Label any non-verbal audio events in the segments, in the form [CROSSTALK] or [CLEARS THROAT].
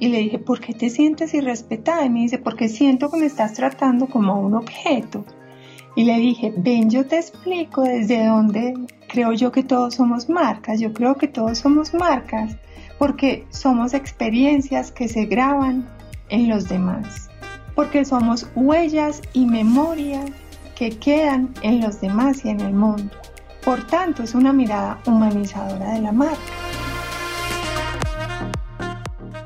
Y le dije, ¿por qué te sientes irrespetada? Y me dice, porque siento que me estás tratando como un objeto. Y le dije, ven, yo te explico desde dónde creo yo que todos somos marcas. Yo creo que todos somos marcas porque somos experiencias que se graban en los demás. Porque somos huellas y memoria que quedan en los demás y en el mundo. Por tanto, es una mirada humanizadora de la marca.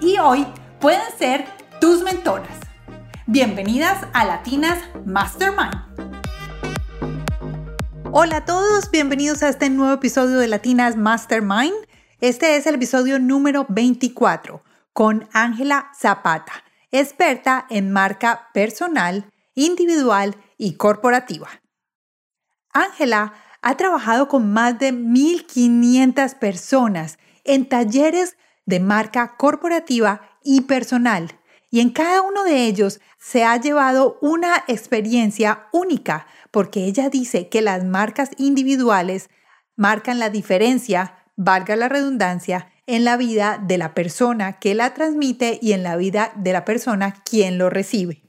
y hoy pueden ser tus mentoras. Bienvenidas a Latinas Mastermind. Hola a todos, bienvenidos a este nuevo episodio de Latinas Mastermind. Este es el episodio número 24 con Ángela Zapata, experta en marca personal, individual y corporativa. Ángela ha trabajado con más de 1.500 personas en talleres de marca corporativa y personal. Y en cada uno de ellos se ha llevado una experiencia única, porque ella dice que las marcas individuales marcan la diferencia, valga la redundancia, en la vida de la persona que la transmite y en la vida de la persona quien lo recibe.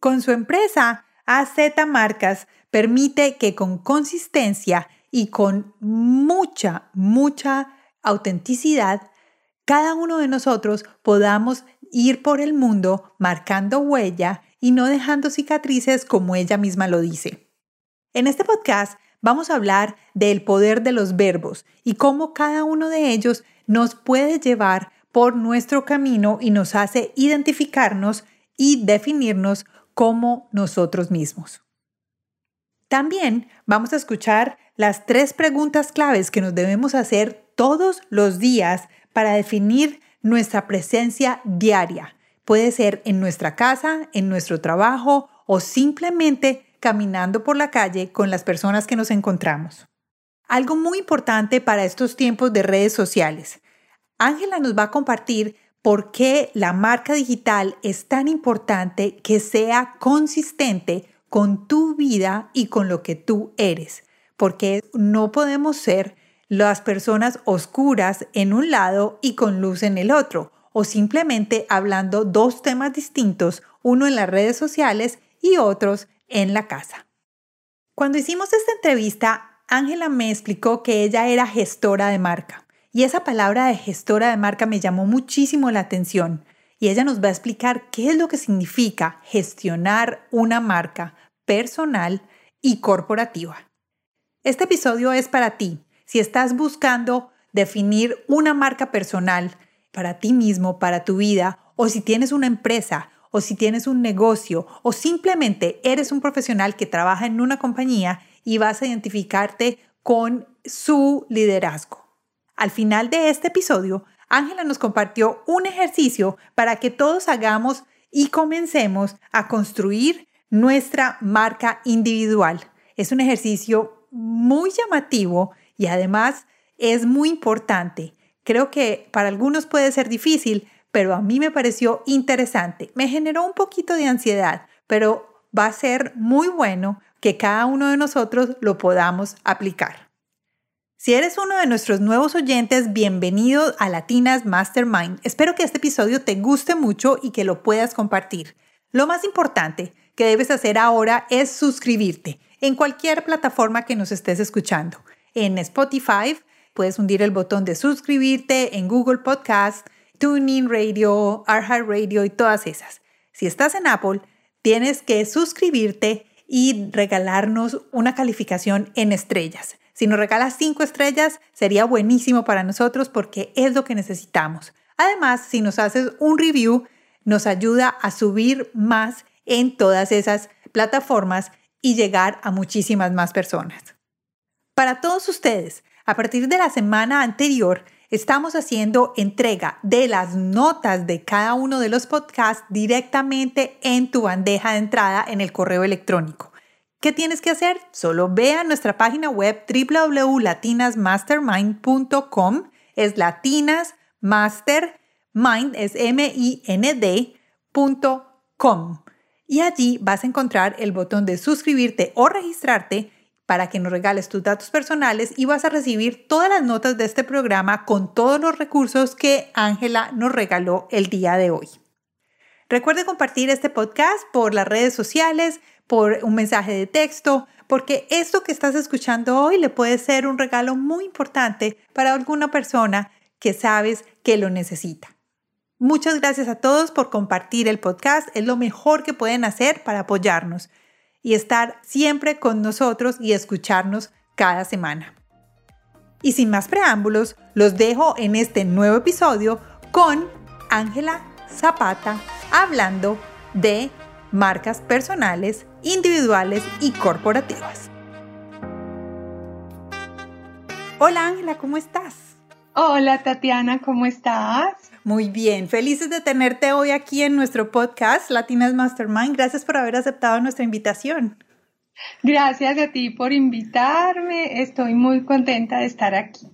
Con su empresa, AZ Marcas permite que con consistencia y con mucha, mucha autenticidad cada uno de nosotros podamos ir por el mundo marcando huella y no dejando cicatrices como ella misma lo dice. En este podcast vamos a hablar del poder de los verbos y cómo cada uno de ellos nos puede llevar por nuestro camino y nos hace identificarnos y definirnos como nosotros mismos. También vamos a escuchar las tres preguntas claves que nos debemos hacer todos los días para definir nuestra presencia diaria. Puede ser en nuestra casa, en nuestro trabajo o simplemente caminando por la calle con las personas que nos encontramos. Algo muy importante para estos tiempos de redes sociales. Ángela nos va a compartir por qué la marca digital es tan importante que sea consistente con tu vida y con lo que tú eres, porque no podemos ser las personas oscuras en un lado y con luz en el otro, o simplemente hablando dos temas distintos, uno en las redes sociales y otros en la casa. Cuando hicimos esta entrevista, Ángela me explicó que ella era gestora de marca. Y esa palabra de gestora de marca me llamó muchísimo la atención. Y ella nos va a explicar qué es lo que significa gestionar una marca personal y corporativa. Este episodio es para ti si estás buscando definir una marca personal para ti mismo, para tu vida, o si tienes una empresa, o si tienes un negocio, o simplemente eres un profesional que trabaja en una compañía y vas a identificarte con su liderazgo. Al final de este episodio, Ángela nos compartió un ejercicio para que todos hagamos y comencemos a construir nuestra marca individual. Es un ejercicio muy llamativo y además es muy importante. Creo que para algunos puede ser difícil, pero a mí me pareció interesante. Me generó un poquito de ansiedad, pero va a ser muy bueno que cada uno de nosotros lo podamos aplicar. Si eres uno de nuestros nuevos oyentes, bienvenido a Latinas Mastermind. Espero que este episodio te guste mucho y que lo puedas compartir. Lo más importante que debes hacer ahora es suscribirte en cualquier plataforma que nos estés escuchando en Spotify. Puedes hundir el botón de suscribirte en Google Podcast, TuneIn Radio, AirHeart Radio y todas esas. Si estás en Apple, tienes que suscribirte y regalarnos una calificación en estrellas. Si nos regalas cinco estrellas, sería buenísimo para nosotros porque es lo que necesitamos. Además, si nos haces un review, nos ayuda a subir más en todas esas plataformas y llegar a muchísimas más personas. Para todos ustedes, a partir de la semana anterior, estamos haciendo entrega de las notas de cada uno de los podcasts directamente en tu bandeja de entrada en el correo electrónico. ¿Qué tienes que hacer? Solo ve a nuestra página web www.latinasmastermind.com. Es latinasmastermind, es M-I-N-D.com. Y allí vas a encontrar el botón de suscribirte o registrarte para que nos regales tus datos personales y vas a recibir todas las notas de este programa con todos los recursos que Ángela nos regaló el día de hoy. Recuerde compartir este podcast por las redes sociales, por un mensaje de texto, porque esto que estás escuchando hoy le puede ser un regalo muy importante para alguna persona que sabes que lo necesita. Muchas gracias a todos por compartir el podcast. Es lo mejor que pueden hacer para apoyarnos y estar siempre con nosotros y escucharnos cada semana. Y sin más preámbulos, los dejo en este nuevo episodio con Ángela Zapata hablando de marcas personales, individuales y corporativas. Hola Ángela, ¿cómo estás? Hola Tatiana, ¿cómo estás? Muy bien, felices de tenerte hoy aquí en nuestro podcast Latinas Mastermind. Gracias por haber aceptado nuestra invitación. Gracias a ti por invitarme. Estoy muy contenta de estar aquí.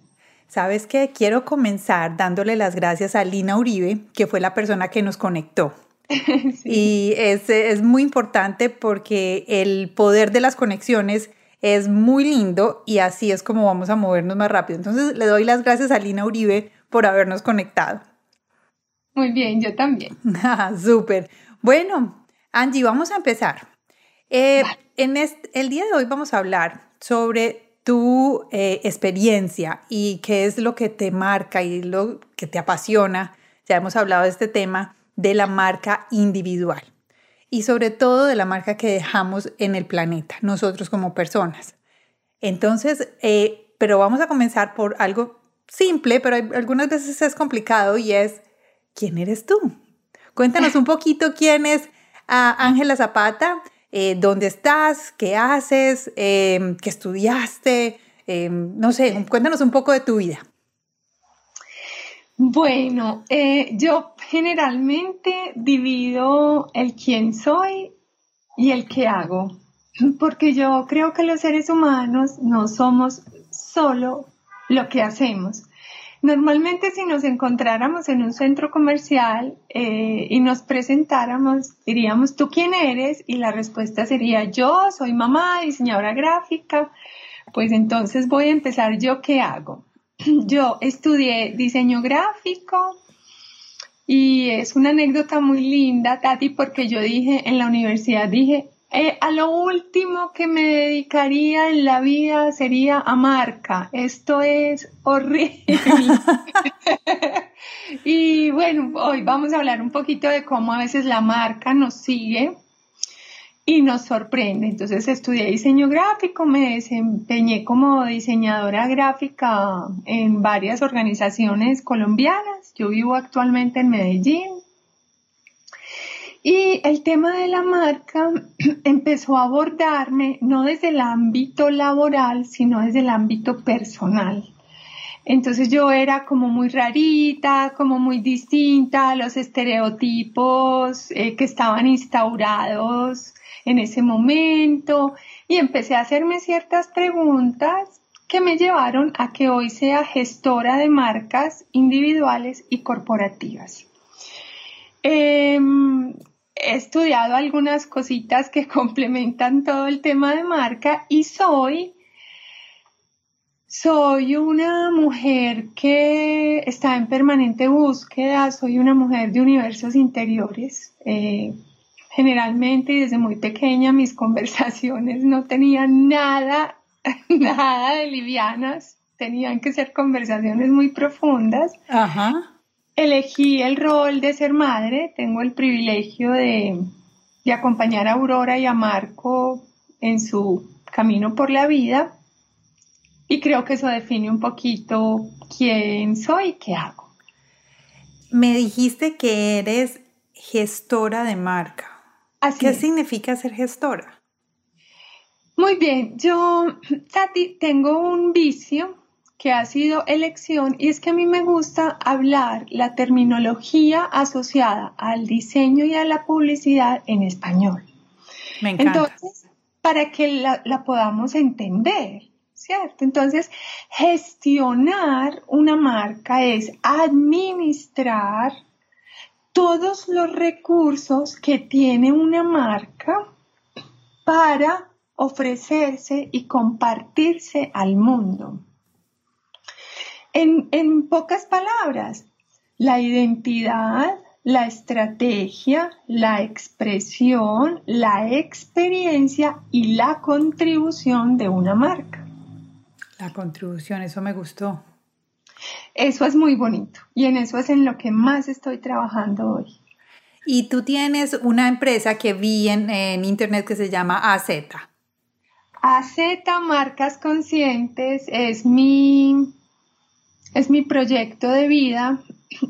Sabes que quiero comenzar dándole las gracias a Lina Uribe, que fue la persona que nos conectó. [LAUGHS] Y es, es muy importante porque el poder de las conexiones es muy lindo y así es como vamos a movernos más rápido. Entonces le doy las gracias a Lina Uribe por habernos conectado. Muy bien, yo también. [LAUGHS] Súper. Bueno, Angie, vamos a empezar. Eh, en el día de hoy vamos a hablar sobre tu eh, experiencia y qué es lo que te marca y lo que te apasiona. Ya hemos hablado de este tema de la marca individual y sobre todo de la marca que dejamos en el planeta, nosotros como personas. Entonces, eh, pero vamos a comenzar por algo simple, pero algunas veces es complicado y es, ¿quién eres tú? Cuéntanos un poquito quién es ah, Ángela Zapata, eh, dónde estás, qué haces, em, qué estudiaste, em, no sé, cuéntanos un poco de tu vida. Bueno, eh, yo generalmente divido el quién soy y el qué hago, porque yo creo que los seres humanos no somos solo lo que hacemos. Normalmente si nos encontráramos en un centro comercial eh, y nos presentáramos, diríamos, ¿tú quién eres? Y la respuesta sería, yo soy mamá, diseñadora gráfica. Pues entonces voy a empezar, ¿yo qué hago? [CLEARS THROAT] yo estudié diseño gráfico y es una anécdota muy linda, Tati, porque yo dije en la universidad, dije, eh, a lo último que me dedicaría en la vida sería a marca. Esto es horrible. [LAUGHS] y bueno, hoy vamos a hablar un poquito de cómo a veces la marca nos sigue y nos sorprende. Entonces estudié diseño gráfico, me desempeñé como diseñadora gráfica en varias organizaciones colombianas. Yo vivo actualmente en Medellín. Y el tema de la marca [CLEARS THROAT] empezó a abordarme no desde el ámbito laboral, sino desde el ámbito personal. Entonces yo era como muy rarita, como muy distinta a los estereotipos eh, que estaban instaurados en ese momento y empecé a hacerme ciertas preguntas que me llevaron a que hoy sea gestora de marcas individuales y corporativas. Em, he estudiado algunas cositas que [LAUGHS] complementan todo el tema de marca y soy soy una mujer que está en permanente búsqueda, soy una mujer de universos interiores. Eh, generalmente desde muy pequeña mis conversaciones no tenían nada, [LAUGHS] nada de livianas, tenían que ser conversaciones muy profundas. Ajá. Elegí el rol de ser madre, tengo el privilegio de, de acompañar a Aurora y a Marco en su camino por la vida y creo que eso define un poquito quién soy y qué hago. Me dijiste que eres gestora de marca. ¿Qué significa ser gestora? Muy bien, yo, Tati, tengo un vicio que ha sido elección y es que a mí me gusta hablar la terminología asociada al diseño y a la publicidad en español. Me encanta. Entonces, para que la, la podamos entender, ¿cierto? Entonces, gestionar una marca es administrar todos los recursos que tiene una marca para ofrecerse y compartirse al mundo. En, pocas palabras, la identidad, la estrategia, la expresión, la experiencia y la contribución de una marca. La contribución, eso me gustó. Eso es muy bonito y en eso es en lo que más estoy trabajando hoy. Y tú tienes una empresa que vi en, en internet que se llama AZ. AZ Marcas Conscientes es mi es mi proyecto de vida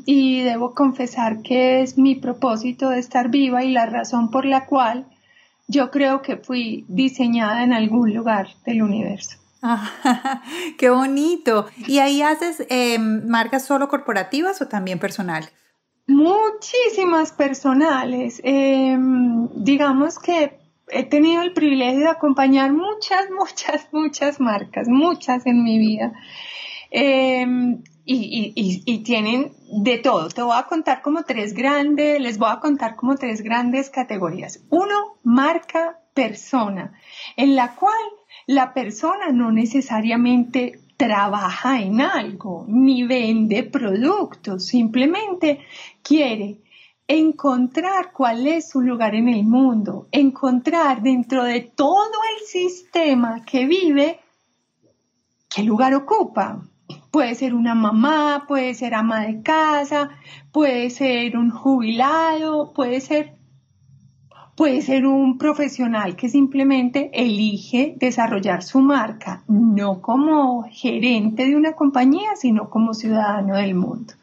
y debo confesar que es mi propósito de estar viva y la razón por la cual yo creo que fui diseñada en algún lugar del universo. [LAUGHS] ¡Qué bonito! ¿Y ahí haces em, marcas solo corporativas o también personales? Muchísimas personales. Em, digamos que he tenido el privilegio de acompañar muchas, [LAUGHS] muchas, muchas marcas, muchas en mi vida. Em, y, tienen de todo. Te voy a contar como tres grandes, les voy a contar como tres grandes categorías. Uno, marca persona, en la cual la persona no necesariamente trabaja en algo ni vende productos, simplemente quiere encontrar cuál es su lugar en el mundo, encontrar dentro de todo el sistema que vive qué lugar ocupa, Puede ser una mamá, puede ser ama de casa, puede ser un jubilado, puede ser, puede ser un profesional que simplemente elige desarrollar su marca, no como gerente de una compañía, sino como ciudadano del mundo.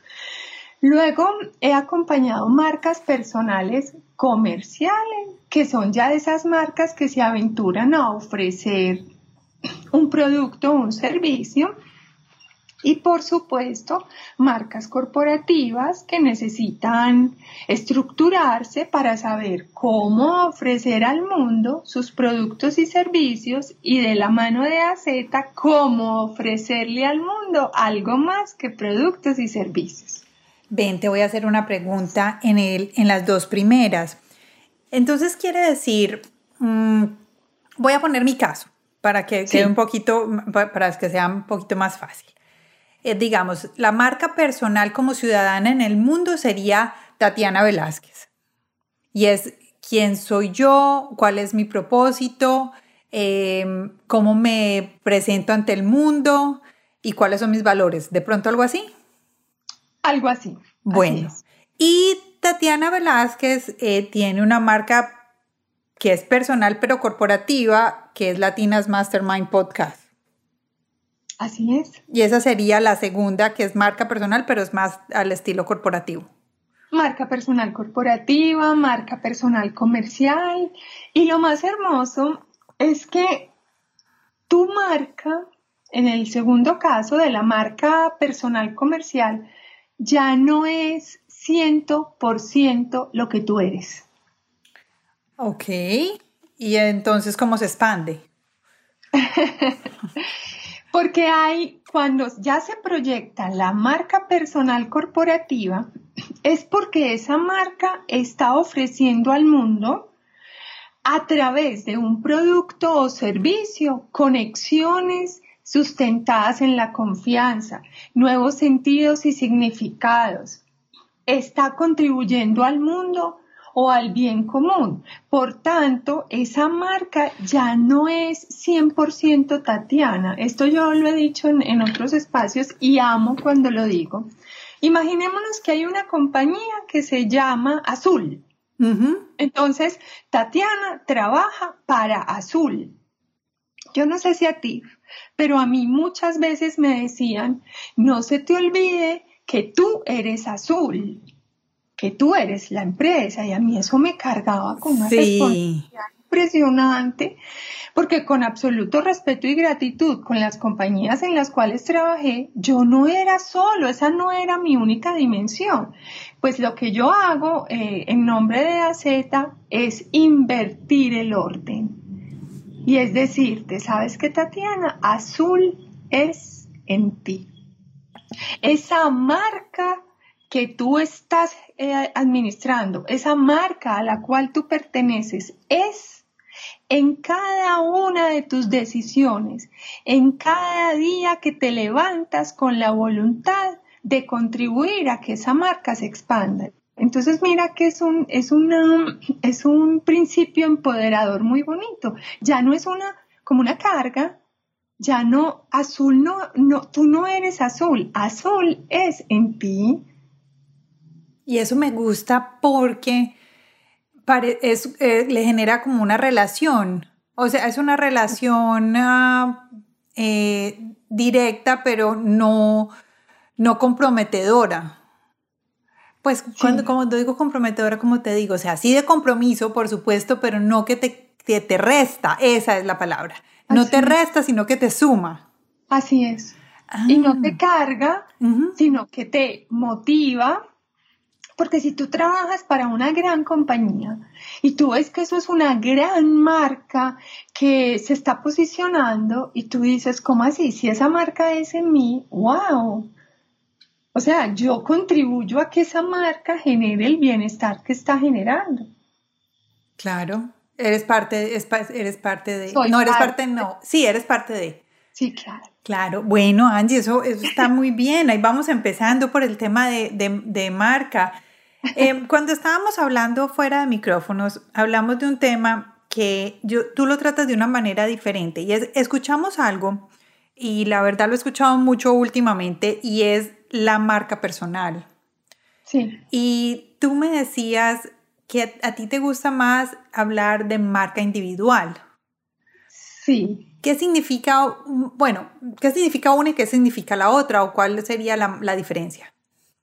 Luego he acompañado marcas personales comerciales, que son ya esas marcas que se aventuran a ofrecer un producto o un servicio y por supuesto, marcas corporativas que necesitan estructurarse para saber cómo ofrecer al mundo sus productos y servicios y de la mano de AZ, cómo ofrecerle al mundo algo más que productos y servicios. Ven, te voy a hacer una pregunta en, el, en las dos primeras. Entonces quiere decir, mm, voy a poner mi caso para que un poquito, para que sea un poquito más fácil. Eh, digamos, la marca personal como ciudadana en el mundo sería Tatiana Velázquez. Y es quién soy yo, cuál es mi propósito, em, cómo me presento ante el mundo y cuáles son mis valores. ¿De pronto algo así? Algo así. Bueno. y Tatiana Velázquez eh, tiene una marca que es personal pero corporativa, que es Latinas Mastermind Podcast. Así es. Y esa sería la segunda, que es marca personal, pero es más al estilo corporativo. Marca personal corporativa, marca personal comercial. Y lo más hermoso es que tu marca, en el segundo caso de la marca personal comercial, ya no es 100% lo que tú eres. Ok. ¿Y entonces cómo se expande? [LAUGHS] Porque hay, cuando ya se proyecta la marca personal corporativa, es porque esa marca está ofreciendo al mundo a través de un producto o servicio conexiones sustentadas en la confianza, nuevos sentidos y significados. Está contribuyendo al mundo o al bien común. Por tanto, esa marca ya no es 100% Tatiana. Esto yo lo he dicho en, otros espacios y amo cuando lo digo. Imaginémonos que hay una compañía que se llama Azul. Entonces, Tatiana trabaja para Azul. Yo no sé si a ti, pero a mí muchas veces me decían, no se te olvide que tú eres azul que tú eres la empresa y a mí eso me cargaba con una responsabilidad impresionante porque con absoluto respeto y gratitud con las compañías en las cuales trabajé, yo no era solo, esa no era mi única dimensión. Pues lo que yo hago eh, en nombre de AZ es invertir el orden. Y es decirte, ¿sabes qué, Tatiana? Azul es en ti. Esa marca que tú estás eh, administrando, esa marca a la cual tú perteneces, es en cada una de tus decisiones, en cada día que te levantas con la voluntad de contribuir a que esa marca se expanda. Entonces mira que es un, es una, es un principio empoderador muy bonito. Ya no es una, como una carga, ya no, azul no, no, tú no eres azul, azul es en ti. Y eso me gusta porque es, eh, le genera como una relación. O sea, es una relación ah, eh, directa, pero no, no comprometedora. Pues cuando, como te digo comprometedora, como te digo, o sea, sí de compromiso, por supuesto, pero no que te, te resta, esa es la palabra. No te resta, sino que te suma. Así es. Y no te ah. carga, sino que te motiva porque si tú trabajas para una gran compañía y tú ves que eso es una gran marca que se está posicionando y tú dices, ¿cómo así? Si esa marca es en mí, wow. O sea, yo contribuyo a que esa marca genere el bienestar que está generando. Claro, eres parte, eres parte de... no, eres parte, no. Sí, eres parte de... Sí, claro. Claro, bueno, Angie, eso, está muy bien. Ahí vamos empezando por el tema de, de marca. Em, cuando estábamos hablando fuera de micrófonos, hablamos de un tema que yo, tú lo tratas de una manera diferente y es, escuchamos algo y la verdad lo he escuchado mucho últimamente y es la marca personal. Sí. Y tú me decías que a, ti te gusta más hablar de marca individual. Sí. ¿Qué significa, bueno, qué significa una y qué significa la otra o cuál sería la diferencia?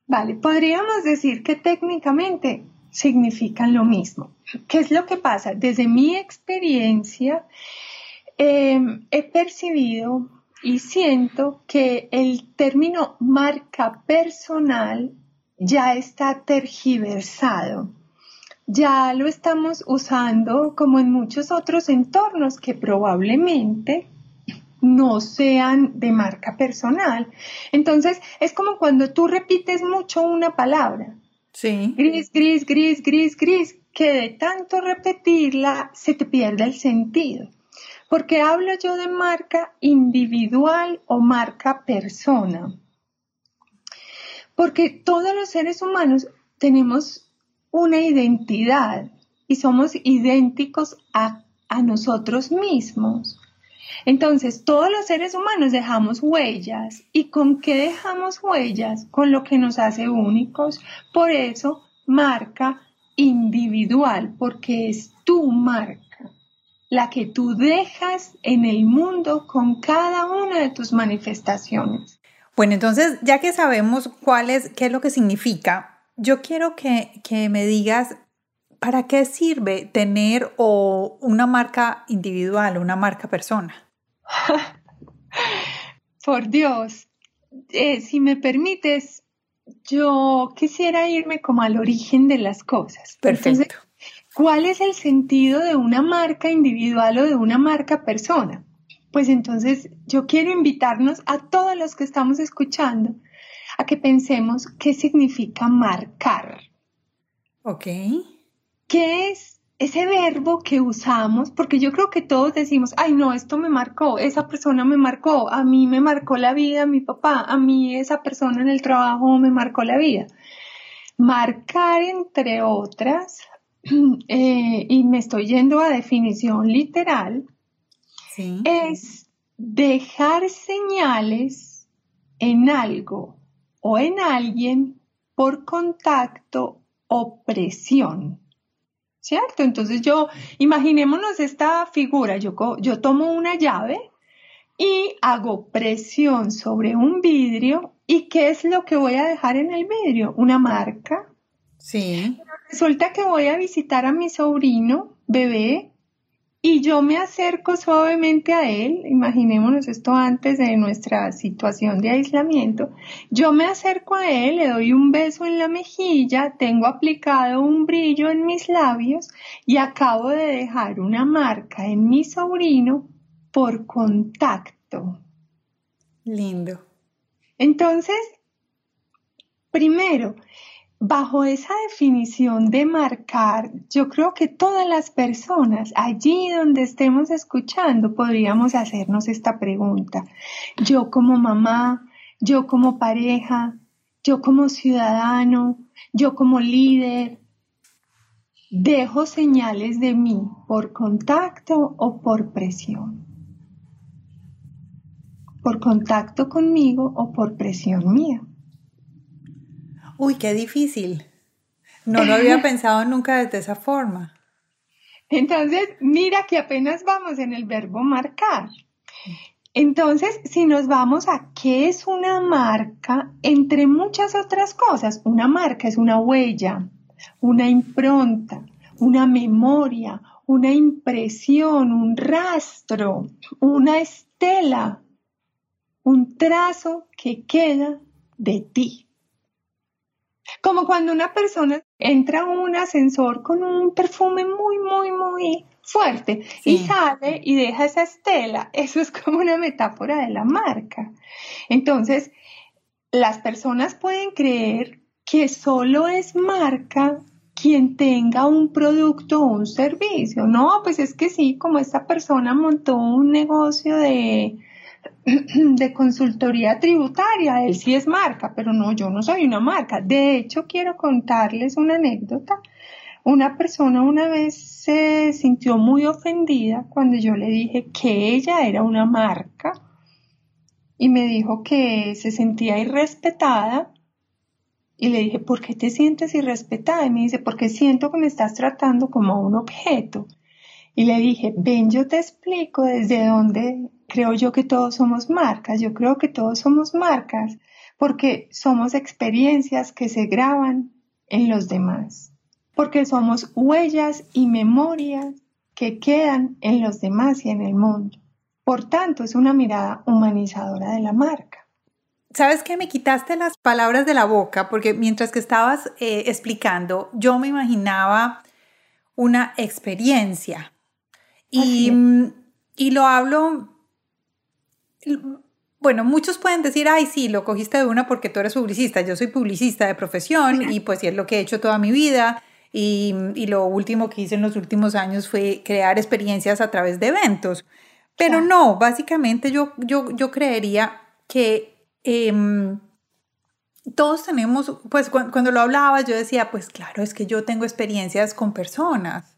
Vale, podríamos decir que técnicamente significan lo mismo. ¿Qué es lo que pasa? Desde mi experiencia em, he percibido y siento que el término marca personal ya está tergiversado. Ya lo estamos usando como en muchos otros entornos que probablemente no sean de marca personal. Entonces, es como cuando tú repites mucho una palabra. Sí. Gris, gris, gris, gris, gris, que de tanto repetirla se te pierde el sentido. Porque hablo yo de marca individual o marca persona. Porque todos los seres humanos tenemos una identidad y somos idénticos a, a nosotros mismos. Entonces, todos los seres humanos dejamos huellas. ¿Y con qué dejamos huellas? Con lo que nos hace únicos. Por eso, marca individual, porque es tu marca, la que tú dejas en el mundo con cada una de tus manifestaciones. Bueno, entonces, ya que sabemos cuál es, qué es lo que significa, yo quiero que, que me digas ¿para qué sirve tener o una marca individual, una marca persona? [LAUGHS] Por Dios, eh, si me permites, yo quisiera irme como al origen de las cosas. Perfecto. ¿Cuál es el sentido de una marca individual o de una marca persona? Pues entonces yo quiero invitarnos a todos los que estamos escuchando a que pensemos qué significa marcar. Ok. ¿Qué es ese verbo que usamos, porque yo creo que todos decimos, ay no, esto me marcó, esa persona me marcó, a mí me marcó la vida, mi papá, a mí esa persona en el trabajo me marcó la vida. Marcar, entre otras, [CLEARS THROAT] eh, y me estoy yendo a definición literal, es dejar señales en algo o en alguien por contacto o presión. ¿Cierto? Entonces yo, imaginémonos esta figura, yo, yo tomo una llave y hago presión sobre un vidrio y ¿qué es lo que voy a dejar en el vidrio? Una marca. Sí. Resulta que voy a visitar a mi sobrino, bebé, y yo me acerco suavemente a él, imaginémonos esto antes de nuestra situación de aislamiento, yo me acerco a él, le doy un beso en la mejilla, tengo aplicado un brillo en mis labios y acabo de dejar una marca en mi sobrino por contacto. Lindo. Entonces, primero, bajo esa definición de marcar, yo creo que todas las personas allí donde estemos escuchando podríamos hacernos esta pregunta. Yo como mamá, yo como pareja, yo como ciudadano, yo como líder, dejo señales de mí por contacto o por presión. Por contacto conmigo o por presión mía. Uy, qué difícil. No lo había [LAUGHS] pensado nunca de esa forma. Entonces, mira que apenas vamos en el verbo marcar. Entonces, si nos vamos a qué es una marca, entre muchas otras cosas, una marca es una huella, una impronta, una memoria, una impresión, un rastro, una estela, un trazo que queda de ti. Como cuando una persona entra a un ascensor con un perfume muy, muy, muy fuerte y sale y deja esa estela. Eso es como una metáfora de la marca. Entonces, las personas pueden creer que solo es marca quien tenga un producto o un servicio. No, pues es que sí, como esta persona montó un negocio de [CLEARS THROAT] de consultoría tributaria, él sí es marca, pero no, yo no soy una marca. De hecho, quiero contarles una anécdota. Una persona una vez se sintió muy ofendida cuando yo le dije que ella era una marca y me dijo que se sentía irrespetada y le dije, ¿por qué te sientes irrespetada? Y me dice, porque siento que me estás tratando como un objeto. Y le dije, ven, yo te explico desde dónde creo yo que todos somos marcas. Yo creo que todos somos marcas porque somos experiencias que se graban en los demás. Porque somos huellas y memorias que quedan en los demás y en el mundo. Por tanto, es una mirada humanizadora de la marca. ¿Sabes qué? Me quitaste las palabras de la boca porque mientras que estabas eh, explicando, yo me imaginaba una experiencia y, y lo hablo, bueno, muchos pueden decir, ay, sí, lo cogiste de una porque tú eres publicista. Yo soy publicista de profesión y pues es lo que he hecho toda mi vida. Y, y, lo último que hice en los últimos años fue crear experiencias a través de eventos. Pero no, básicamente yo, yo, yo creería que em, todos tenemos, pues cuando lo hablaba yo decía, pues claro, es que yo tengo experiencias con personas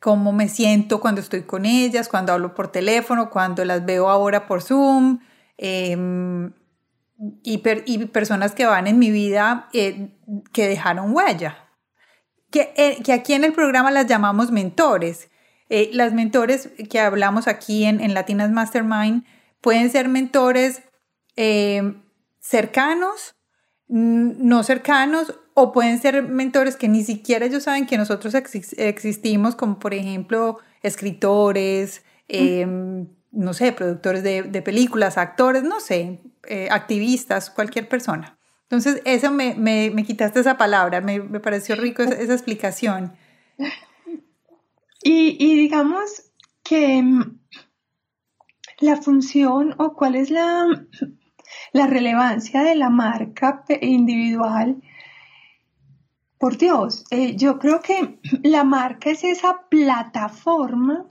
cómo me siento cuando estoy con ellas, cuando hablo por teléfono, cuando las veo ahora por Zoom. Em, y, personas que van en mi vida eh, que dejaron huella. Que, eh, que, aquí en el programa las llamamos mentores. Eh, las mentores que hablamos aquí en, en Latinas Mastermind pueden ser mentores cercanos, no cercanos o pueden ser mentores que ni siquiera ellos saben que nosotros existimos, como por ejemplo escritores, em, no sé, productores de, películas, actores, no sé, eh, activistas, cualquier persona. Entonces, eso me, me, quitaste esa palabra, me, me pareció rico esa, esa explicación. Y, y, digamos que em, la función o cuál es la, la relevancia de la marca individual por Dios, eh, yo creo que [CLEARS THROAT] la marca es esa plataforma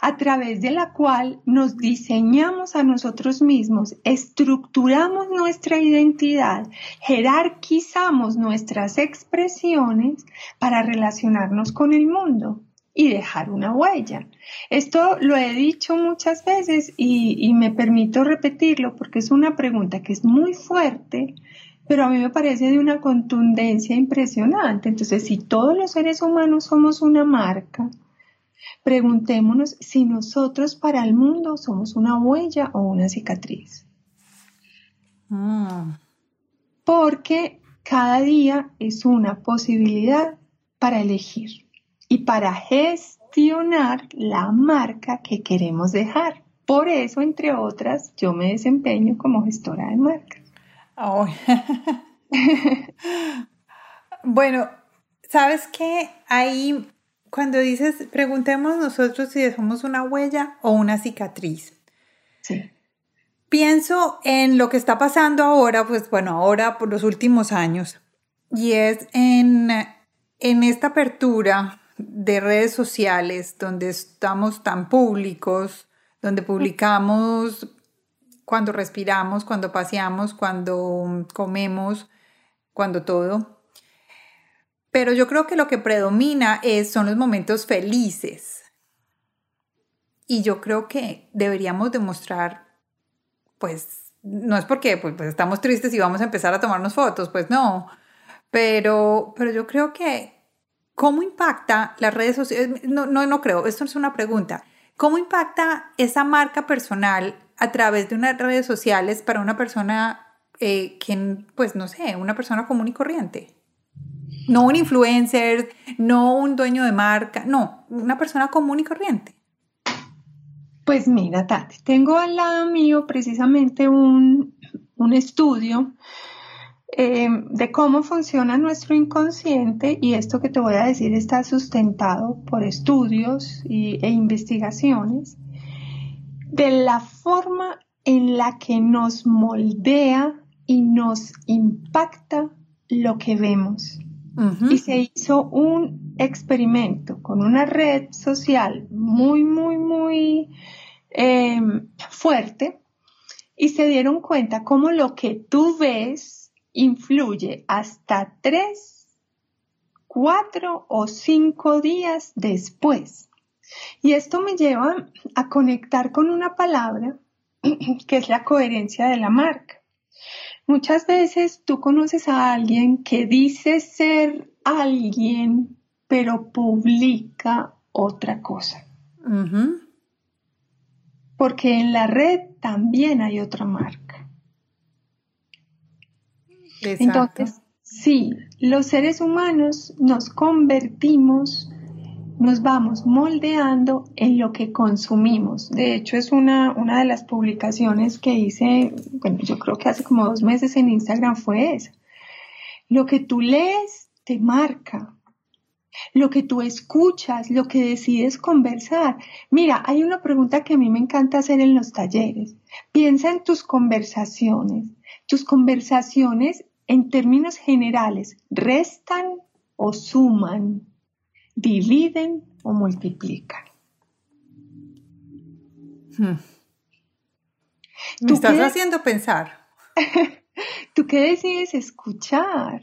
a través de la cual nos diseñamos a nosotros mismos, estructuramos nuestra identidad, jerarquizamos nuestras expresiones para relacionarnos con el mundo y dejar una huella. Esto lo he dicho muchas veces y, y me permito repetirlo porque es una pregunta que es muy fuerte pero a mí me parece de una contundencia impresionante. Entonces, si todos los seres humanos somos una marca, preguntémonos si nosotros para el mundo somos una huella o una cicatriz. Ah. Porque cada día es una posibilidad para elegir y para gestionar la marca que queremos dejar. Por eso, entre otras, yo me desempeño como gestora de bueno, ¿sabes qué? Ahí, cuando dices, preguntemos nosotros si somos una huella o una cicatriz. Sí. Pienso en lo que está pasando ahora, pues bueno, ahora por los últimos años, y es en, en esta apertura de redes sociales donde estamos tan públicos, donde publicamos cuando respiramos, cuando paseamos, cuando comemos, cuando todo. Pero yo creo que lo que predomina es, son los momentos felices. Y yo creo que deberíamos demostrar pues no es porque pues, pues, estamos tristes y vamos a empezar a tomarnos fotos, pues no, pero, pero yo creo que cómo impacta las redes sociales, no, no, no creo, esto es una pregunta, ¿cómo impacta esa marca personal a través de unas redes sociales para una persona eh, que, pues no sé, una persona común y corriente? No un influencer, no un dueño de marca, no, una persona común y corriente. Pues mira, Tati, tengo al lado mío precisamente un, estudio eh, de cómo funciona nuestro inconsciente y esto que te voy a decir está sustentado por estudios e investigaciones de la forma en la que nos moldea y nos impacta lo que vemos. Y se hizo un experimento con una red social muy, muy, muy Em, fuerte y se dieron cuenta cómo lo que tú ves influye hasta tres, cuatro o cinco días después. Y esto me lleva a conectar con una palabra [CLEARS THROAT] que es la coherencia de la marca. Muchas veces tú conoces a alguien que dice ser alguien, pero publica otra cosa porque en la red también hay otra marca. Entonces, sí, los seres humanos nos convertimos, nos vamos moldeando en lo que consumimos. De hecho, es una, una de las publicaciones que hice, bueno, yo creo que hace como dos meses en Instagram fue esa. Lo que tú lees te marca, lo que tú escuchas, lo que decides conversar. Mira, hay una pregunta que a mí me encanta hacer en los talleres. Piensa en tus conversaciones. Tus conversaciones, en términos generales, restan o suman, dividen o multiplican. Hmm. Me estás haciendo pensar. [LAUGHS] ¿Tú qué decides escuchar?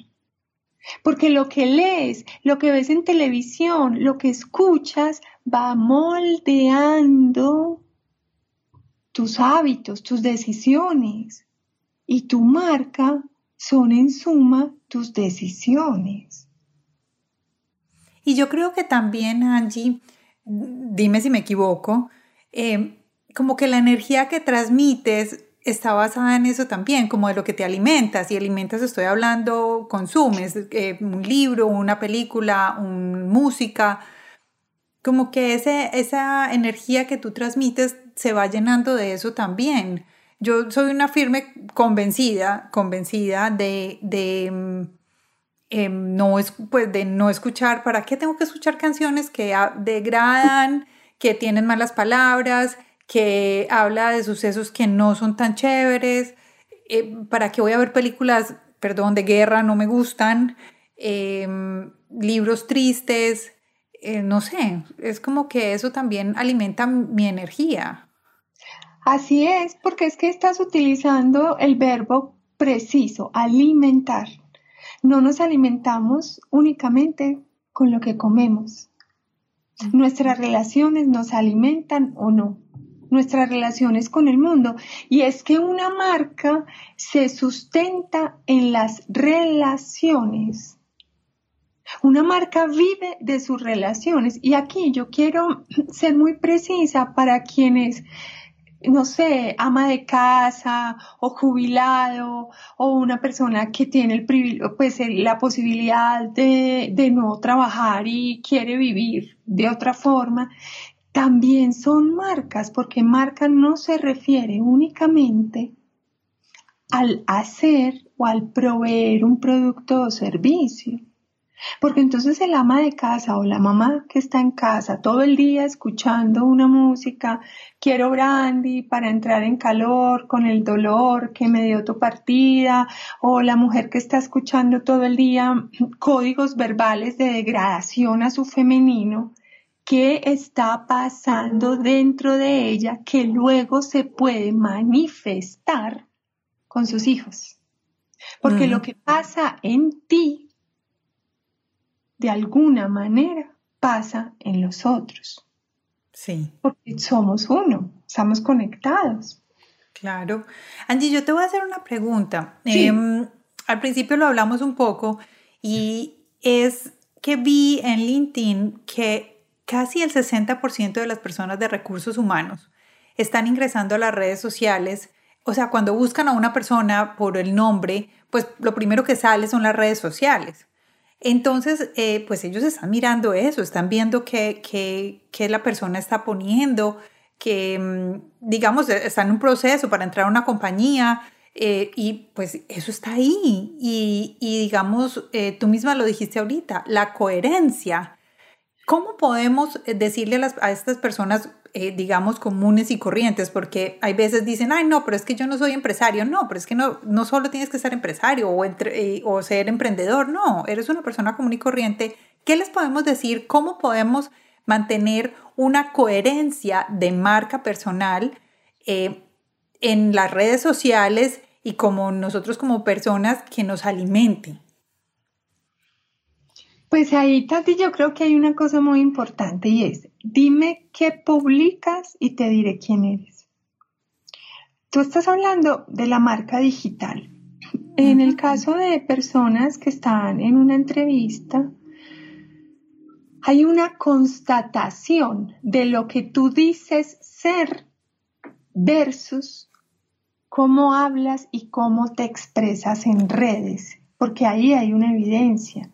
Porque lo que lees, lo que ves en televisión, lo que escuchas, va moldeando tus hábitos, tus decisiones. Y tu marca son en suma tus decisiones. Y yo creo que también, Angie, dime si me equivoco, eh, como que la energía que transmites está basada en eso también, como de lo que te alimentas. Y alimentas, estoy hablando, consumes eh, un libro, una película, un, música. Como que ese, esa energía que tú transmites se va llenando de eso también. Yo soy una firme convencida, convencida de, de em, no, pues de no escuchar, ¿para qué tengo que escuchar canciones que degradan, que tienen malas palabras, que habla de sucesos que no son tan chéveres, eh, para qué voy a ver películas, perdón, de guerra, no me gustan, em, libros tristes, eh, no sé, es como que eso también alimenta mi energía. Así es, porque es que estás utilizando el verbo preciso, alimentar. No nos alimentamos únicamente con lo que comemos. Nuestras relaciones nos alimentan o no nuestras relaciones con el mundo. Y es que una marca se sustenta en las relaciones. Una marca vive de sus relaciones. Y aquí yo quiero ser muy precisa para quienes no sé, ama de casa o jubilado o una persona que tiene el pues la posibilidad de, de no trabajar y quiere vivir de otra forma, también son marcas, porque marca no se refiere únicamente al hacer o al proveer un producto o servicio, porque entonces el ama de casa o la mamá que está en casa todo el día escuchando una música, quiero brandy para entrar en calor con el dolor que me dio tu partida, o la mujer que está escuchando todo el día códigos verbales de degradación a su femenino, ¿qué está pasando dentro de ella que luego se puede manifestar con sus hijos? Porque lo que pasa en ti de alguna manera pasa en los otros. Sí. Porque somos uno, estamos conectados. Claro. Angie, yo te voy a hacer una pregunta. Em, al principio lo hablamos un poco y es que vi en LinkedIn que casi el 60% de las personas de recursos humanos están ingresando a las redes sociales. O sea, cuando buscan a una persona por el nombre, pues lo primero que sale son las redes sociales. Entonces, eh, pues ellos están mirando eso, están viendo qué, la persona está poniendo, que, mm, digamos, está en un proceso para entrar a una compañía eh, y pues eso está ahí. Y, digamos, eh, tú misma lo dijiste ahorita, la coherencia. ¿Cómo podemos decirle a estas personas eh, digamos, comunes y corrientes, porque hay veces dicen, ay, no, pero es que yo no soy empresario. No, pero es que no, no solo tienes que ser empresario o, entre, eh, o ser emprendedor, no, eres una persona común y corriente. ¿Qué les podemos decir? ¿Cómo podemos mantener una coherencia de marca personal eh, en las redes sociales y como nosotros como personas que nos alimenten? Pues ahí, Tati, yo creo que hay una cosa muy importante y es, dime qué publicas y te diré quién eres. Tú estás hablando de la marca digital. En el caso de personas que están en una entrevista, hay una constatación de lo que tú dices ser versus cómo hablas y cómo te expresas en redes, porque ahí hay una evidencia.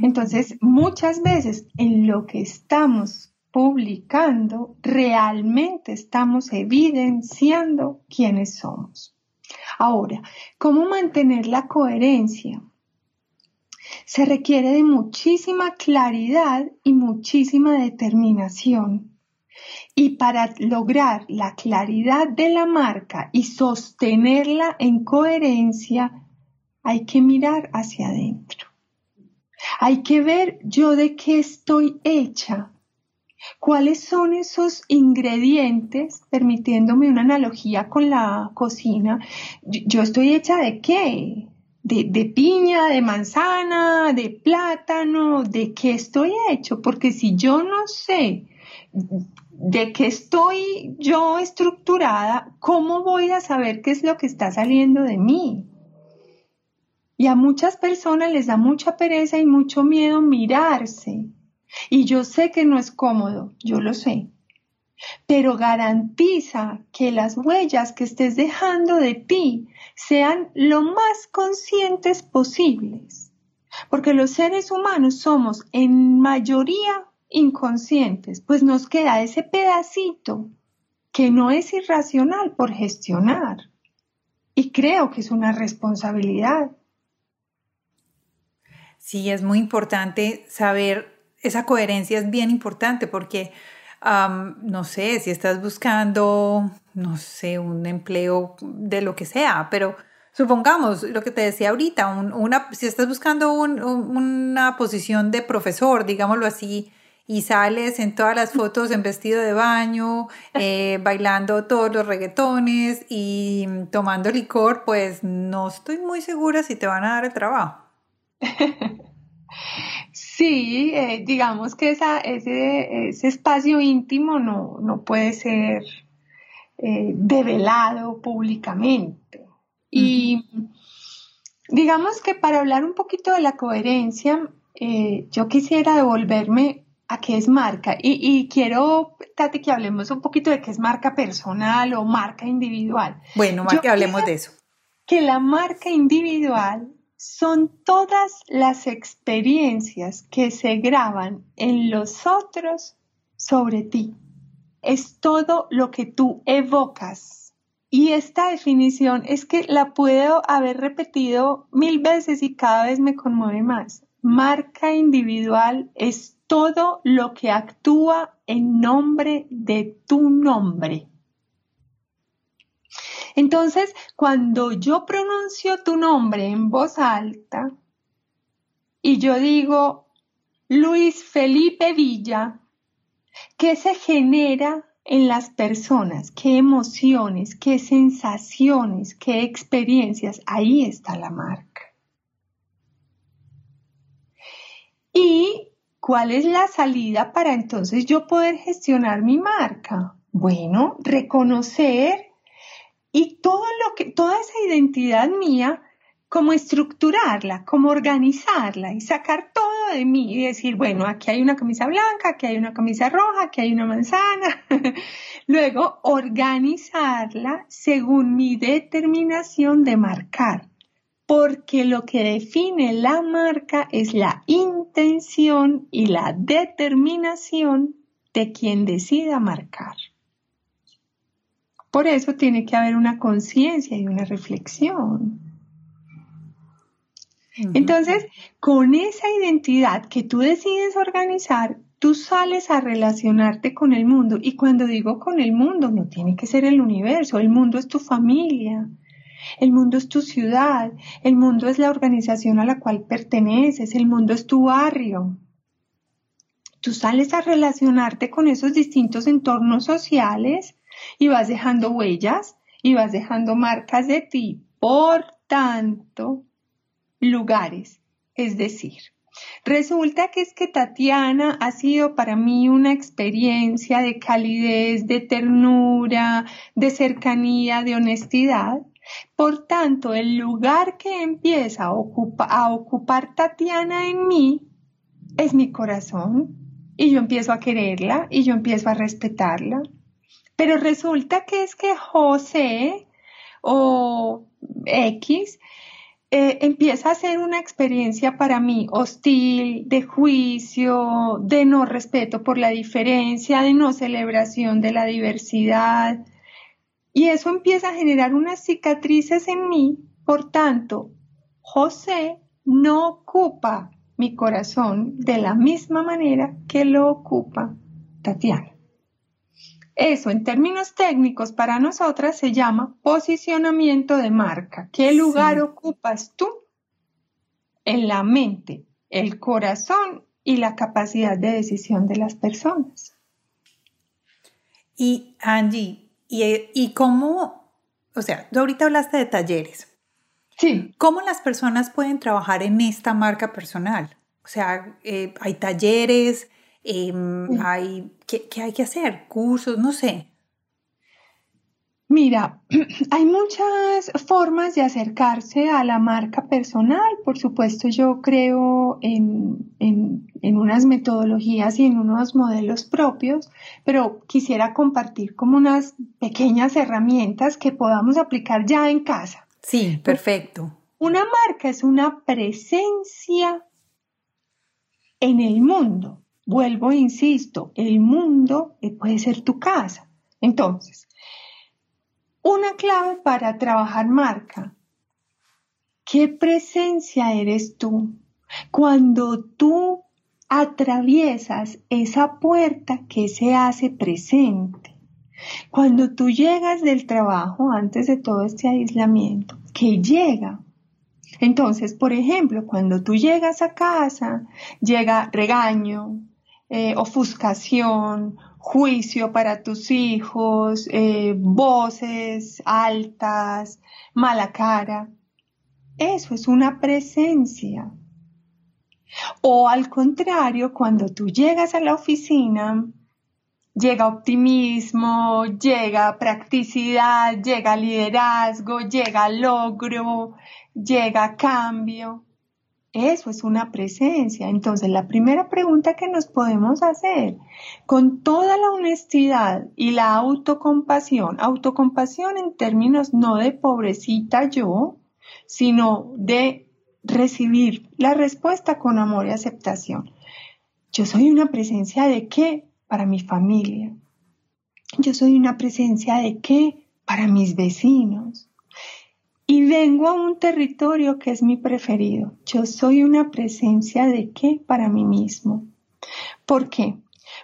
Entonces, muchas veces en lo que estamos publicando, realmente estamos evidenciando quiénes somos. Ahora, ¿cómo mantener la coherencia? Se requiere de muchísima claridad y muchísima determinación. Y para lograr la claridad de la marca y sostenerla en coherencia, hay que mirar hacia adentro. Hay que ver yo de qué estoy hecha, cuáles son esos ingredientes, permitiéndome una analogía con la cocina. Yo estoy hecha de qué? De, piña, de manzana, de plátano, de qué estoy hecho, porque si yo no sé de qué estoy yo estructurada, ¿cómo voy a saber qué es lo que está saliendo de mí? Y a muchas personas les da mucha pereza y mucho miedo mirarse. Y yo sé que no es cómodo, yo lo sé. Pero garantiza que las huellas que estés dejando de ti sean lo más conscientes posibles. Porque los seres humanos somos en mayoría inconscientes, pues nos queda ese pedacito que no es irracional por gestionar. Y creo que es una responsabilidad. Sí, es muy importante saber, esa coherencia es bien importante porque, no sé, si estás buscando, no sé, un empleo de lo que sea, pero supongamos lo que te decía ahorita, una, si estás buscando una posición de profesor, digámoslo así, y sales en todas las fotos en vestido de baño, [LAUGHS] eh, bailando todos los reggaetones y tomando licor, pues no estoy muy segura si te van a dar el trabajo. [LAUGHS] Sí, eh, digamos que esa, ese, espacio íntimo no, puede ser eh, develado públicamente. Y digamos que para hablar un poquito de la coherencia, eh, yo quisiera devolverme a qué es marca. Y, quiero, Tati, que hablemos un poquito de qué es marca personal o marca individual. Bueno, que hablemos de eso. Que la marca individual son todas las experiencias que se graban en los otros sobre ti. Es todo lo que tú evocas. Y esta definición es que la puedo haber repetido mil veces y cada vez me conmueve más. Marca individual es todo lo que actúa en nombre de tu nombre. Entonces, cuando yo pronuncio tu nombre en voz alta y yo digo Luis Felipe Villa, ¿qué se genera en las personas? ¿Qué emociones? ¿Qué sensaciones? ¿Qué experiencias? Ahí está la marca. ¿Y cuál es la salida para entonces yo poder gestionar mi marca? Bueno, reconocer y todo lo que, toda esa identidad mía, como estructurarla, como organizarla y sacar todo de mí y decir, bueno, aquí hay una camisa blanca, aquí hay una camisa roja, aquí hay una manzana. [LAUGHS] Luego, organizarla según mi determinación de marcar, porque lo que define la marca es la intención y la determinación de quien decida marcar. Por eso tiene que haber una conciencia y una reflexión. Entonces, con esa identidad que tú decides organizar, tú sales a relacionarte con el mundo. Y cuando digo con el mundo, no tiene que ser el universo, el mundo es tu familia, el mundo es tu ciudad, el mundo es la organización a la cual perteneces, el mundo es tu barrio. Tú sales a relacionarte con esos distintos entornos sociales y vas dejando huellas y vas dejando marcas de ti. Por tanto, lugares. Es decir, resulta que es que Tatiana ha sido para mí una experiencia de calidez, de ternura, de cercanía, de honestidad. Por tanto, el lugar que empieza a, a ocupar Tatiana en mí es mi corazón y yo empiezo a quererla y yo empiezo a respetarla pero resulta que es que José o X eh, empieza a ser una experiencia para mí hostil, de juicio, de no respeto por la diferencia, de no celebración de la diversidad. Y eso empieza a generar unas cicatrices en mí. Por tanto, José no ocupa mi corazón de la misma manera que lo ocupa Tatiana. Eso en términos técnicos para nosotras se llama posicionamiento de marca. ¿Qué lugar ocupas tú en la mente, el corazón y la capacidad de decisión de las personas? Y Angie, ¿y, cómo, o sea, tú ahorita hablaste de talleres. Sí. ¿Cómo las personas pueden trabajar en esta marca personal? O sea, eh, hay talleres, Em, hay, ¿qué, hay que hacer? ¿Cursos? No sé. Mira, [CLEARS THROAT] hay muchas formas de acercarse a la marca personal. Por supuesto, yo creo en, en, unas metodologías y en unos modelos propios, pero quisiera compartir como unas pequeñas herramientas que podamos aplicar ya en casa. Sí, perfecto. Una marca es una presencia en el mundo. Vuelvo insisto, el mundo eh, puede ser tu casa. Entonces, una clave para trabajar marca. ¿Qué presencia eres tú? Cuando tú atraviesas esa puerta que se hace presente. Cuando tú llegas del trabajo, antes de todo este aislamiento, que llega. Entonces, por ejemplo, cuando tú llegas a casa, llega regaño, eh, ofuscación, juicio para tus hijos, eh, voces altas, mala cara. Eso es una presencia. O al contrario, cuando tú llegas a la oficina, llega optimismo, llega practicidad, llega liderazgo, llega logro, llega cambio. Eso es una presencia. Entonces, la primera pregunta que nos podemos hacer con toda la honestidad y la autocompasión, autocompasión en términos no de pobrecita yo, sino de recibir la respuesta con amor y aceptación. Yo soy una presencia de qué para mi familia. Yo soy una presencia de qué para mis vecinos y vengo a un territorio que es mi preferido. Yo soy una presencia de qué para mí mismo. ¿Por qué?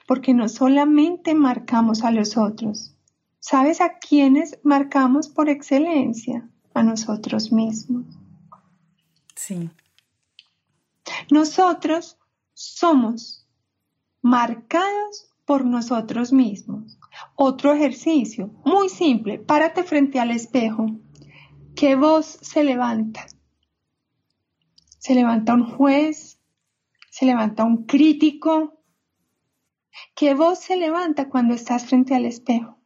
Porque no solamente marcamos a los otros. ¿Sabes a quiénes marcamos por excelencia? A nosotros mismos. Sí. Nosotros somos marcados por nosotros mismos. Otro ejercicio, muy simple, párate frente al espejo ¿Qué voz se levanta? Se levanta un juez, se levanta un crítico. ¿Qué voz se levanta cuando estás frente al espejo?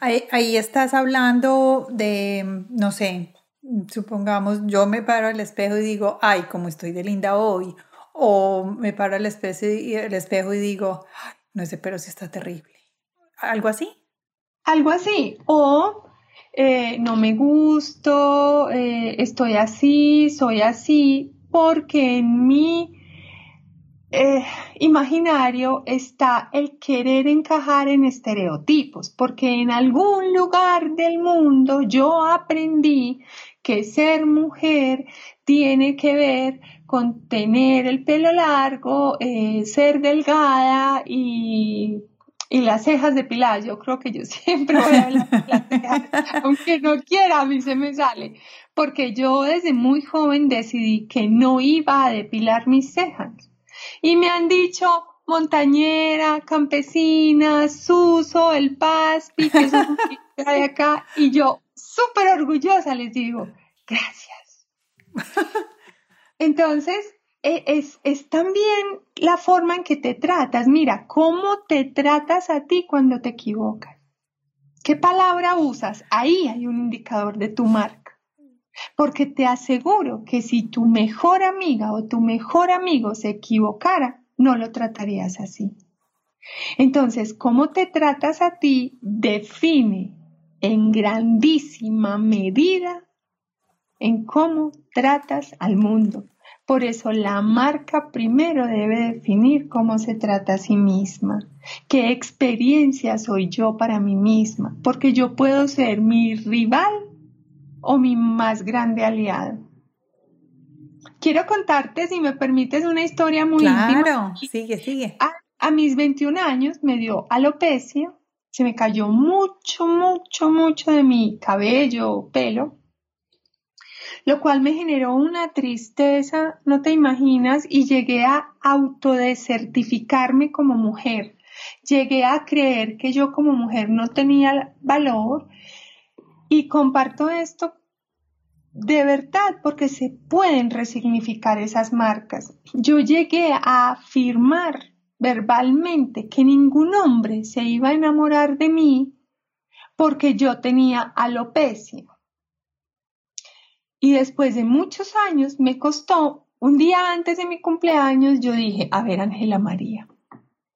Ahí, estás hablando de, no sé, supongamos, yo me paro al espejo y digo, ay, cómo estoy de linda hoy. O me paro al espejo y, el espejo y digo, no sé, pero si está terrible. ¿Algo así? Algo así. O eh, no me gusto, eh, estoy así, soy así, porque en mi eh, imaginario está el querer encajar en estereotipos, porque en algún lugar del mundo yo aprendí que ser mujer tiene que ver con tener el pelo largo, ser delgada y y las cejas depiladas. Yo creo que yo [LAUGHS] siempre voy a hablar de las cejas, aunque no quiera, a mí se me sale. Porque yo desde muy joven decidí que no iba a depilar mis cejas. Y me han dicho montañera, campesina, Suso, el Paspi, que es de acá. Y yo, súper orgullosa, les digo, gracias. [LAUGHS] Entonces, es, es, también la forma en que te tratas. Mira, cómo te tratas a ti cuando te equivocas. ¿Qué palabra usas? Ahí hay un indicador de tu marca. Porque te aseguro que si tu mejor amiga o tu mejor amigo se equivocara, no lo tratarías así. Entonces, cómo te tratas a ti define en grandísima medida en cómo tratas al mundo. Por eso la marca primero debe definir cómo se trata a sí misma, qué experiencia soy yo para mí misma, porque yo puedo ser mi rival o mi más grande aliado. Quiero contarte, si me permites, una historia muy íntima. Claro, sigue, sigue. A, a mis 21 años me dio alopecia, se me cayó mucho, mucho, mucho de mi cabello, pelo, lo cual me generó una tristeza, no te imaginas, y llegué a autodesertificarme como mujer. Llegué a creer que yo como mujer no tenía valor y comparto esto de verdad porque se pueden resignificar esas marcas. Yo llegué a afirmar verbalmente que ningún hombre se iba a enamorar de mí porque yo tenía alopecia. Y después de muchos años me costó, un día antes de mi cumpleaños, yo dije, a ver, Ángela María,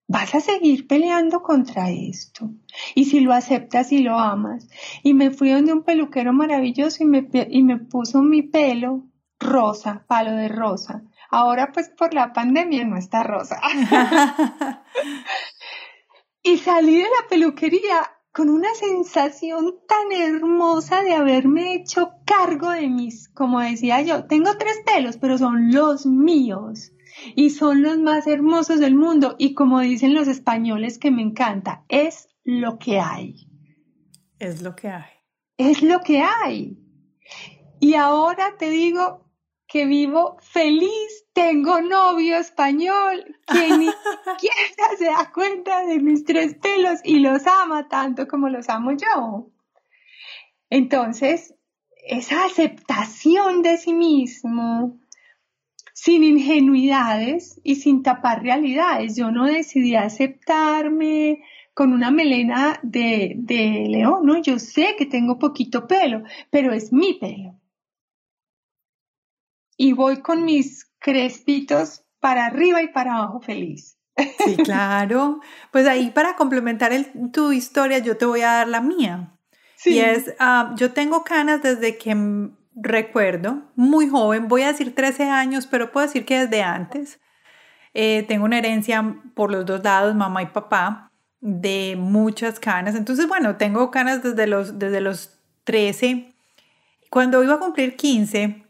vas a seguir peleando contra esto. Y si lo aceptas y lo amas. Y me fui donde un peluquero maravilloso y me, y me puso mi pelo rosa, palo de rosa. Ahora pues por la pandemia no está rosa. [LAUGHS] y salí de la peluquería con una sensación tan hermosa de haberme hecho cargo de mis, como decía yo, tengo tres pelos, pero son los míos y son los más hermosos del mundo y como dicen los españoles que me encanta, es lo que hay. Es lo que hay. Es lo que hay. Y ahora te digo, que vivo feliz, tengo novio español que ni [LAUGHS] siquiera se da cuenta de mis tres pelos y los ama tanto como los amo yo. Entonces, esa aceptación de sí mismo, sin ingenuidades y sin tapar realidades. Yo no decidí aceptarme con una melena de, de león, ¿no? Yo sé que tengo poquito pelo, pero es mi pelo y voy con mis crespitos para arriba y para abajo feliz. Sí, [LAUGHS] claro. Pues ahí para complementar tu historia, yo te voy a dar la mía. Sí. Y es, ah, yo tengo canas desde que recuerdo, muy joven, voy a decir 13 años, pero puedo decir que desde antes. Eh, tengo una herencia por los dos lados, mamá y papá, de muchas canas. Entonces, bueno, tengo canas desde los, desde los 13. Cuando iba a cumplir 15,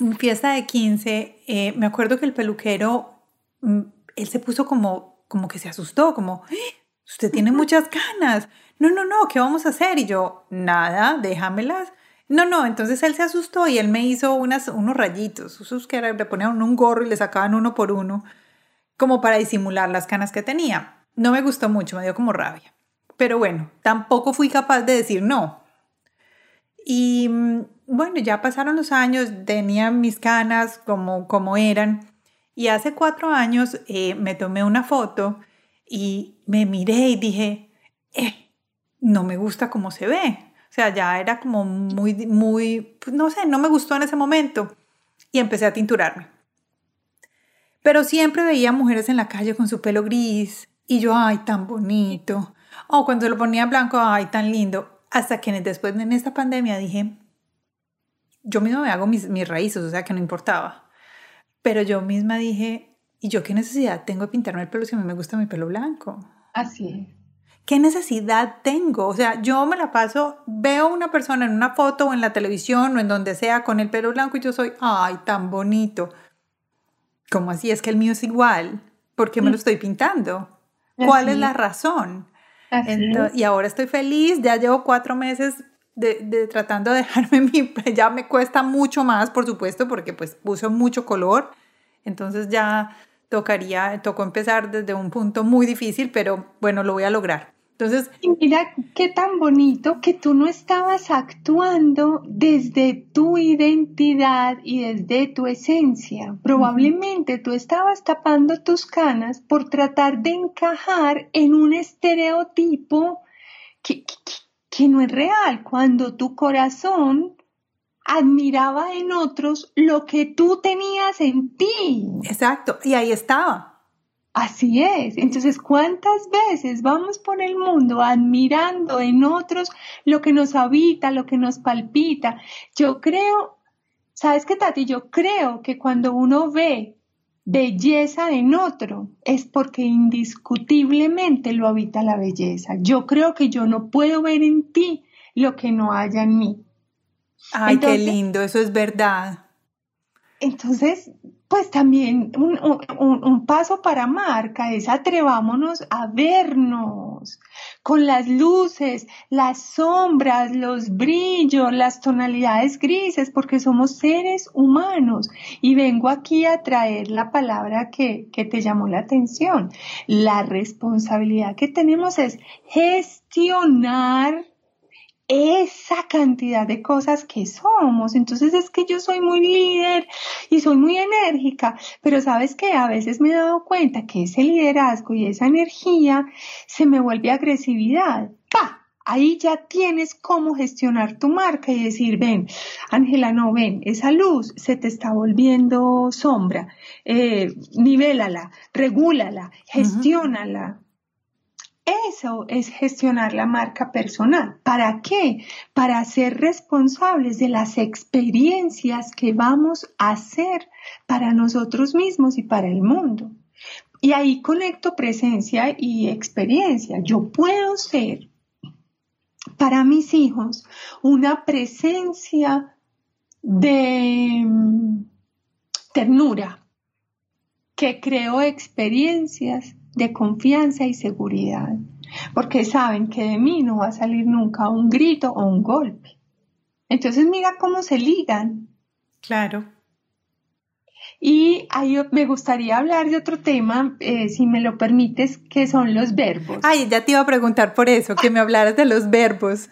en fiesta de 15, eh, me acuerdo que el peluquero, mm, él se puso como, como que se asustó, como, ¡Ah! usted tiene muchas canas. No, no, no, ¿qué vamos a hacer? Y yo, nada, déjamelas. No, no, entonces él se asustó y él me hizo unas, unos rayitos, esos que le ponían un gorro y le sacaban uno por uno, como para disimular las canas que tenía. No me gustó mucho, me dio como rabia. Pero bueno, tampoco fui capaz de decir no. Y mm, bueno, ya pasaron los años, tenía mis canas como, como eran. Y hace cuatro años eh, me tomé una foto y me miré y dije, eh, no me gusta cómo se ve. O sea, ya era como muy, muy, pues no sé, no me gustó en ese momento. Y empecé a tinturarme. Pero siempre veía mujeres en la calle con su pelo gris y yo, ay, tan bonito. O cuando lo ponía blanco, ay, tan lindo. Hasta que después en esta pandemia dije, yo misma me hago mis, mis raíces, o sea que no importaba. Pero yo misma dije, ¿y yo qué necesidad tengo de pintarme el pelo si a mí me gusta mi pelo blanco? Así es. ¿Qué necesidad tengo? O sea, yo me la paso, veo una persona en una foto o en la televisión o en donde sea con el pelo blanco y yo soy, ay, tan bonito. ¿Cómo así? Es que el mío es igual. ¿Por qué me lo estoy pintando? ¿Cuál es la razón? y ahora estoy feliz, ya llevo cuatro meses de, tratando de [LAUGHS] dejarme mi, ya me cuesta mucho más, por supuesto, porque pues puso mucho color, entonces ya tocaría, tocó empezar desde un punto muy difícil, pero bueno, lo voy a lograr. Entonces, mira qué tan bonito que tú no estabas actuando desde tu identidad y desde tu esencia. Probablemente tú estabas tapando tus canas por tratar de encajar en un estereotipo que, que no es real. Cuando tu corazón admiraba en otros lo que tú tenías en ti. Exacto, y ahí estaba. Así es. Entonces, ¿cuántas veces vamos por el mundo admirando en otros lo que nos habita, lo que nos palpita? Yo creo, ¿sabes qué, Tati? Yo creo que cuando uno ve belleza en otro es porque indiscutiblemente lo habita la belleza. Yo creo que yo no puedo ver en ti lo que no haya en mí. Ay, qué lindo, eso es verdad. Entonces, pues también un, paso para marca es atrevámonos a vernos con las luces, las sombras, los brillos, las tonalidades grises, porque somos seres humanos. Y vengo aquí a traer la palabra que, que te llamó la atención. La responsabilidad que tenemos es gestionar esa cantidad de cosas que somos. Entonces es que yo soy muy líder y soy muy enérgica, pero sabes que a veces me he dado cuenta que ese liderazgo y esa energía se me vuelve agresividad. ¡Pah! Ahí ya tienes cómo gestionar tu marca y decir, ven, Ángela, no, ven, esa luz se te está volviendo sombra, eh, nivélala, regúlala, gestiónala, eso es gestionar la marca personal. ¿Para qué? Para ser responsables de las experiencias que vamos a hacer para nosotros mismos y para el mundo. Y ahí conecto presencia y experiencia. Yo puedo ser para mis hijos una presencia de mm, ternura que creo experiencias de confianza y seguridad, porque saben que de mí no va a salir nunca un grito o un golpe. Entonces mira cómo se ligan. Claro. Y ahí me gustaría hablar de otro tema, eh, si me lo permites, que son los verbos. Ay, ya te iba a preguntar por eso, que me hablaras de los verbos.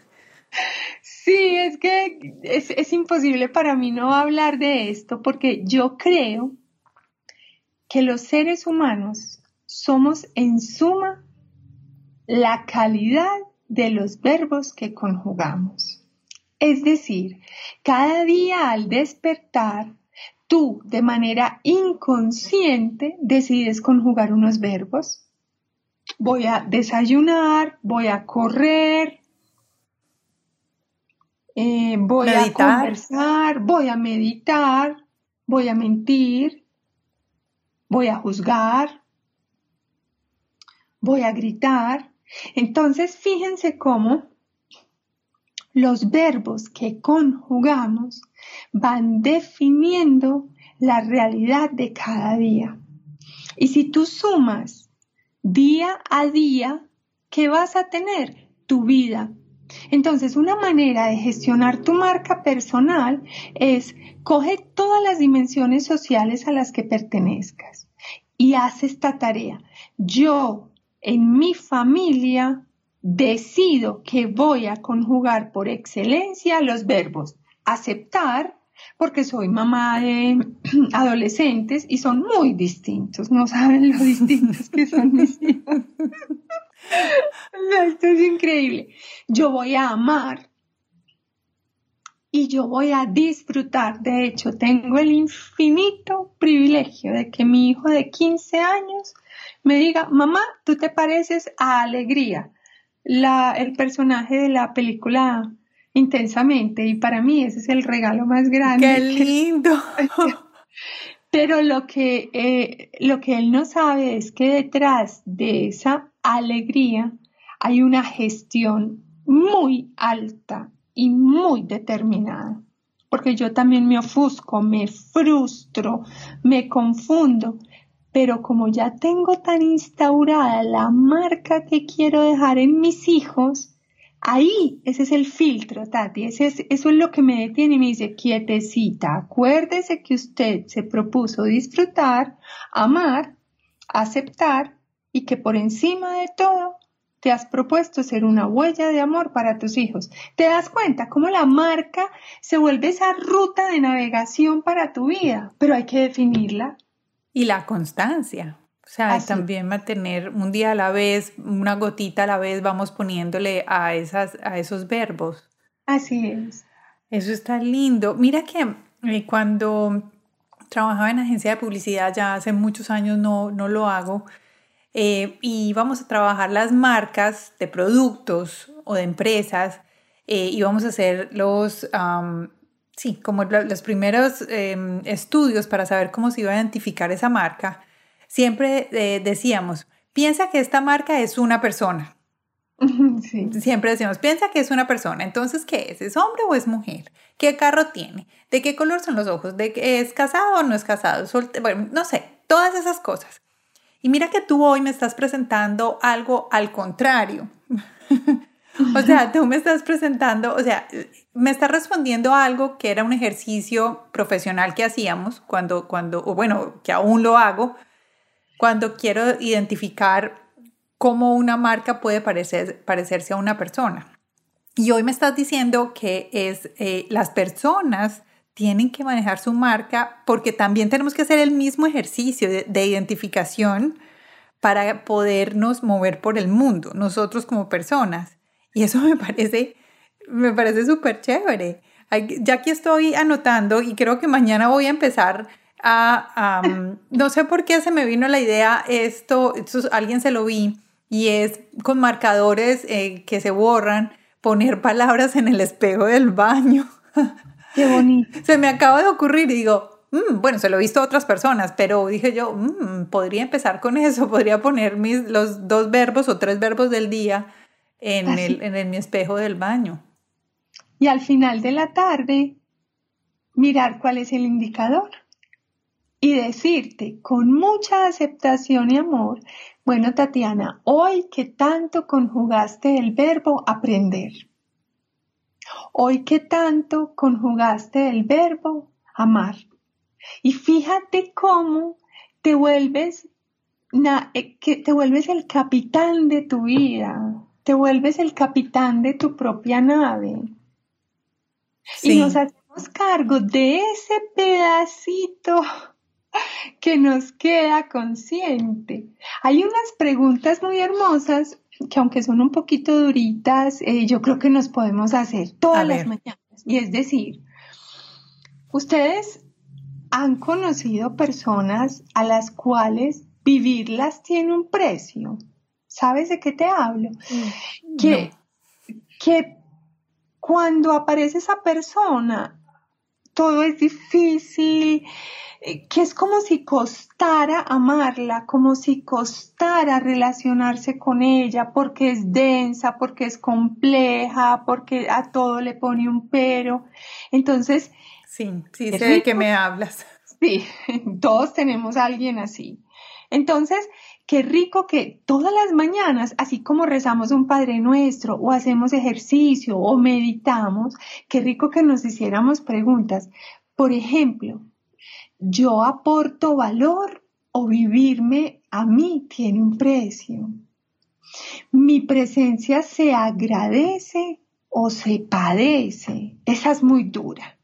Sí, es que es, es imposible para mí no hablar de esto, porque yo creo que los seres humanos somos en suma la calidad de los verbos que conjugamos. Es decir, cada día al despertar tú de manera inconsciente decides conjugar unos verbos. Voy a desayunar, voy a correr, eh, voy a conversar, voy a meditar, voy a mentir, voy a juzgar, voy a gritar. Entonces, fíjense cómo los verbos que conjugamos van definiendo la realidad de cada día. Y si tú sumas día a día, ¿qué vas a tener? Tu vida. Entonces, una manera de gestionar tu marca personal es coge todas las dimensiones sociales a las que pertenezcas y haz esta tarea. Yo, en mi familia, decido que voy a conjugar por excelencia los verbos aceptar, porque soy mamá de [CLEARS THROAT] adolescentes y son muy distintos, no saben lo distintos que son mis hijos. [LAUGHS] Esto es increíble. Yo voy a amar y yo voy a disfrutar. De hecho, tengo el infinito privilegio de que mi hijo de 15 años me diga, mamá, tú te pareces a Alegría la, el personaje de la película intensamente y para mí ese es el regalo más grande. ¡Qué [LAUGHS] lindo! Pero lo que, eh, lo que él no sabe es que detrás de esa alegría hay una gestión muy alta y muy determinada. Porque yo también me ofusco, me frustro, me confundo pero como ya tengo tan instaurada la marca que quiero dejar en mis hijos, ahí ese es el filtro, Tati, ese es, eso es lo que me detiene y me dice, quietecita, acuérdese que usted se propuso disfrutar, amar, aceptar y que por encima de todo te has propuesto ser una huella de amor para tus hijos. ¿Te das cuenta cómo la marca se vuelve esa ruta de navegación para tu vida? Pero hay que definirla, y la constancia. O sea, también mantener un día a la vez, una gotita a la vez, vamos poniéndole a, esas, a esos verbos. Así es. Eso está lindo. Mira que eh, cuando trabajaba en agencia de publicidad, ya hace muchos años no, no lo hago, eh, y vamos a trabajar las marcas de productos o de empresas, eh, y vamos a hacer los, sí, como los primeros em, estudios para saber cómo se iba a identificar esa marca, siempre eh, decíamos, piensa que esta marca es una persona. [LAUGHS] Siempre decíamos, piensa que es una persona. Entonces, ¿qué es? ¿Es hombre o es mujer? ¿Qué carro tiene? ¿De qué color son los ojos? ¿De que es casado o no es casado? Bueno, no sé, todas esas cosas. Y mira que tú hoy me estás presentando algo al contrario. [LAUGHS] o sea, tú me estás presentando, o sea, me está respondiendo a algo que era un ejercicio profesional que hacíamos cuando, cuando, o bueno, que aún lo hago, cuando quiero identificar cómo una marca puede parecer, parecerse a una persona. Y hoy me estás diciendo que es eh, las personas tienen que manejar su marca porque también tenemos que hacer el mismo ejercicio de, de identificación para podernos mover por el mundo, nosotros como personas. Y eso [LAUGHS] me parece me parece súper chévere. Ya aquí estoy anotando y creo que mañana voy a empezar a, no sé por qué se me vino la idea, esto, alguien se lo vi y es con marcadores eh, que se borran, poner palabras en el espejo del baño. [LAUGHS] Qué bonito. Se me acaba de ocurrir y digo, mm, bueno, se lo he visto a otras personas, pero dije yo, mm, podría empezar con eso, podría poner mis, los dos verbos o tres verbos del día en, el, en mi espejo del baño y al final de la tarde mirar cuál es el indicador y decirte con mucha aceptación y amor, bueno Tatiana, hoy que tanto conjugaste el verbo aprender, hoy que tanto conjugaste el verbo amar, y fíjate cómo te vuelves, eh, que te vuelves el capitán de tu vida, te vuelves el capitán de tu propia nave y nos hacemos cargo de ese pedacito que nos queda consciente. Hay unas preguntas muy hermosas que aunque son un poquito duritas, eh, yo creo que nos podemos hacer todas las mañanas. Y es decir, ustedes han conocido personas a las cuales vivirlas tiene un precio. ¿Sabes de qué te hablo? Mm, que, que cuando aparece esa persona, todo es difícil, eh, que es como si costara amarla, como si costara relacionarse con ella, porque es densa, porque es compleja, porque a todo le pone un pero. Entonces... Sí, sí, sé de qué me hablas. Sí, [LAUGHS] todos tenemos a alguien así. Entonces, qué rico que todas las mañanas, así como rezamos un Padre Nuestro o hacemos ejercicio o meditamos, qué rico que nos hiciéramos preguntas. Por ejemplo, ¿yo aporto valor o vivirme a mí tiene un precio? ¿Mi presencia se agradece o se padece? Esa es muy dura.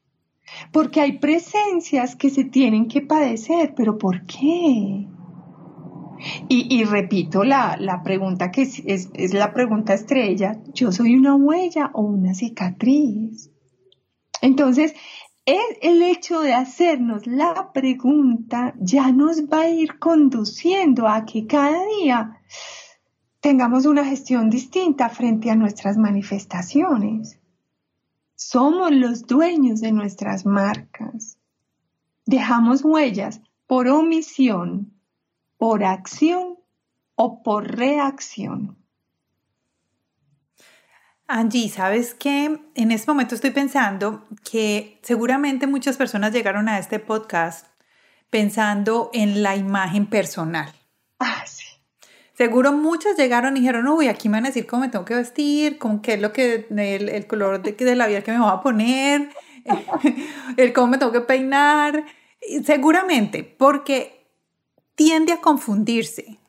Porque hay presencias que se tienen que padecer, pero ¿por qué? Y, repito la, pregunta que es, es, la pregunta estrella, ¿yo soy una huella o una cicatriz? Entonces, el, el hecho de hacernos la pregunta ya nos va a ir conduciendo a que cada día tengamos una gestión distinta frente a nuestras manifestaciones. Somos los dueños de nuestras marcas. Dejamos huellas por omisión por acción o por reacción. Angie, ¿sabes qué? En este momento estoy pensando que seguramente muchas personas llegaron a este podcast pensando en la imagen personal. Ah, sí. Seguro muchas llegaron y dijeron, uy, aquí me van a decir cómo me tengo que vestir, con qué es lo que, el, color de, de la vida que me voy a poner, [LAUGHS] el cómo me tengo que peinar. Seguramente, porque tiende a confundirse.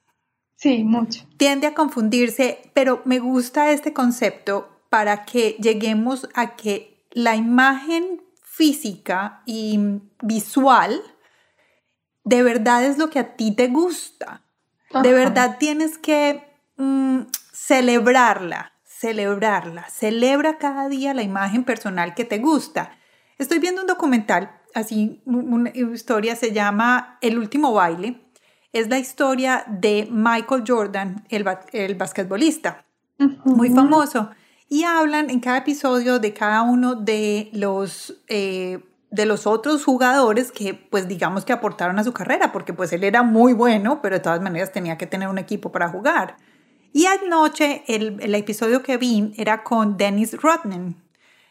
Sí, mucho. Tiende a confundirse, pero me gusta este concepto para que lleguemos a que la imagen física y visual de verdad es lo que a ti te gusta. De verdad tienes que mm, celebrarla, celebrarla. Celebra cada día la imagen personal que te gusta. Estoy viendo un documental, así una historia se llama El último baile es la historia de Michael Jordan, el, el basquetbolista, muy famoso. Y hablan en cada episodio de cada uno de los, eh, de los otros jugadores que, pues digamos que aportaron a su carrera, porque pues él era muy bueno, pero de todas maneras tenía que tener un equipo para jugar. Y anoche el, el episodio que vi era con Dennis Rodman,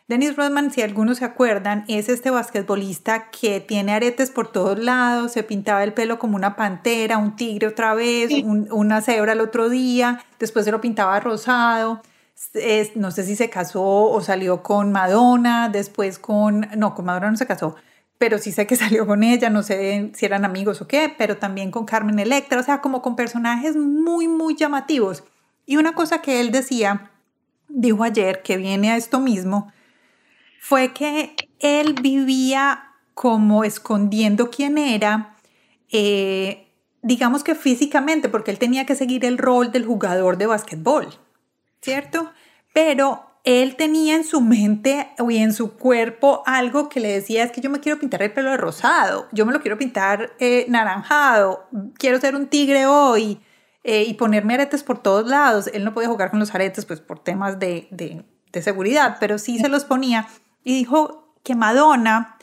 Dennis Rodman, si algunos se acuerdan, es este basquetbolista que tiene aretes por todos lados, se pintaba el pelo como una pantera, un tigre otra vez, una cebra el otro día, después se lo pintaba rosado. no sé si se casó o salió con Madonna, después con... No, con Madonna no se casó, pero sí sé que [LAUGHS] salió con ella, no sé si eran amigos o qué, pero también con Carmen Electra, o sea, como con personajes muy, muy llamativos. Y una cosa que él decía, dijo ayer, que viene a esto mismo, fue que él vivía como escondiendo quién era, eh, digamos que físicamente, porque él tenía que seguir el rol del jugador de básquetbol, ¿cierto? Pero él tenía en su mente y en su cuerpo algo que le decía es que yo me quiero pintar el pelo de rosado, yo me lo quiero pintar eh, naranjado, quiero ser un tigre hoy eh, y ponerme aretes por todos lados. Él no podía jugar con los aretes pues por temas de, de seguridad, pero sí se los ponía y dijo que Madonna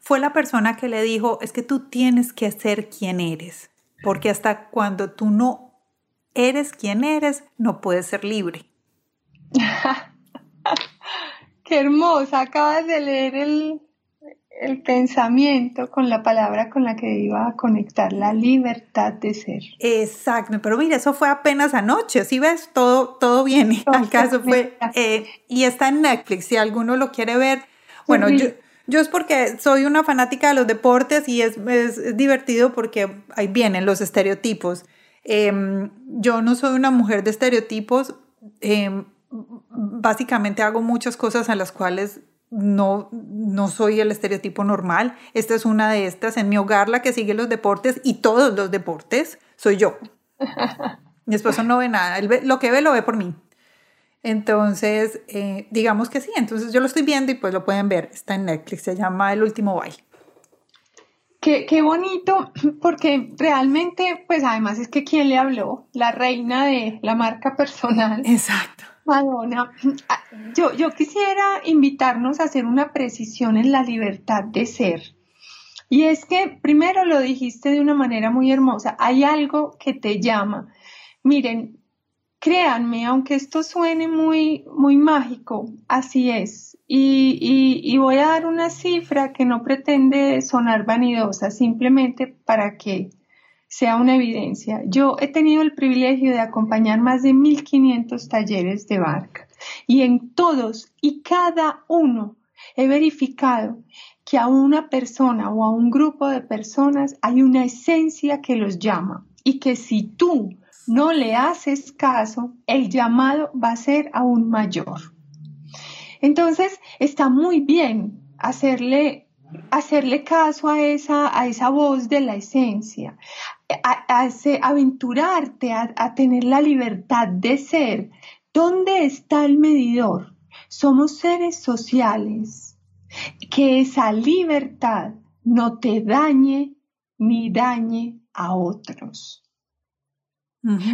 fue la persona que le dijo, es que tú tienes que ser quien eres, porque hasta cuando tú no eres quien eres, no puedes ser libre. [LAUGHS] Qué hermosa, acabas de leer el, el pensamiento con la palabra con la que iba a conectar, la libertad de ser. Exacto, pero mira, eso fue apenas anoche, si ves, todo, todo viene [LAUGHS] al caso fue, eh, y está en Netflix, si alguno lo quiere ver. Bueno, yo, yo es porque soy una fanática de los deportes y es, es divertido porque ahí vienen los estereotipos. Em, yo no soy una mujer de estereotipos, em, básicamente hago muchas cosas a las cuales no, no soy el estereotipo normal. Esta es una de estas. En mi hogar, la que sigue los deportes y todos los deportes, soy yo. [LAUGHS] Mi esposo no ve nada. lo que ve, lo ve por mí. Entonces, eh, digamos que sí. Entonces, yo lo estoy viendo y pues lo pueden ver. Está en Netflix. Se llama El último baile. Qué, qué, bonito, [CLEARS THROAT] porque realmente, pues además es que quién le habló, la reina de la marca personal. Exacto. Madonna, ah, yo, yo quisiera invitarnos a hacer una precisión en la libertad de ser. Y es que primero lo dijiste de una manera muy hermosa, hay algo que te llama. Miren, créanme, aunque esto suene muy, muy mágico, así es. Y, y, voy a dar una cifra que no pretende sonar vanidosa, simplemente para que sea una evidencia. Yo he tenido el privilegio de acompañar más de 1.500 talleres de barca y en todos y cada uno he verificado que a una persona o a un grupo de personas hay una esencia que los llama y que si tú no le haces caso, el llamado va a ser aún mayor. Entonces, está muy bien hacerle, hacerle caso a esa, a esa voz de la esencia, a, aventurarte a, a tener la libertad de ser. ¿Dónde está el medidor? Somos seres sociales. Que esa libertad no te dañe ni dañe a otros.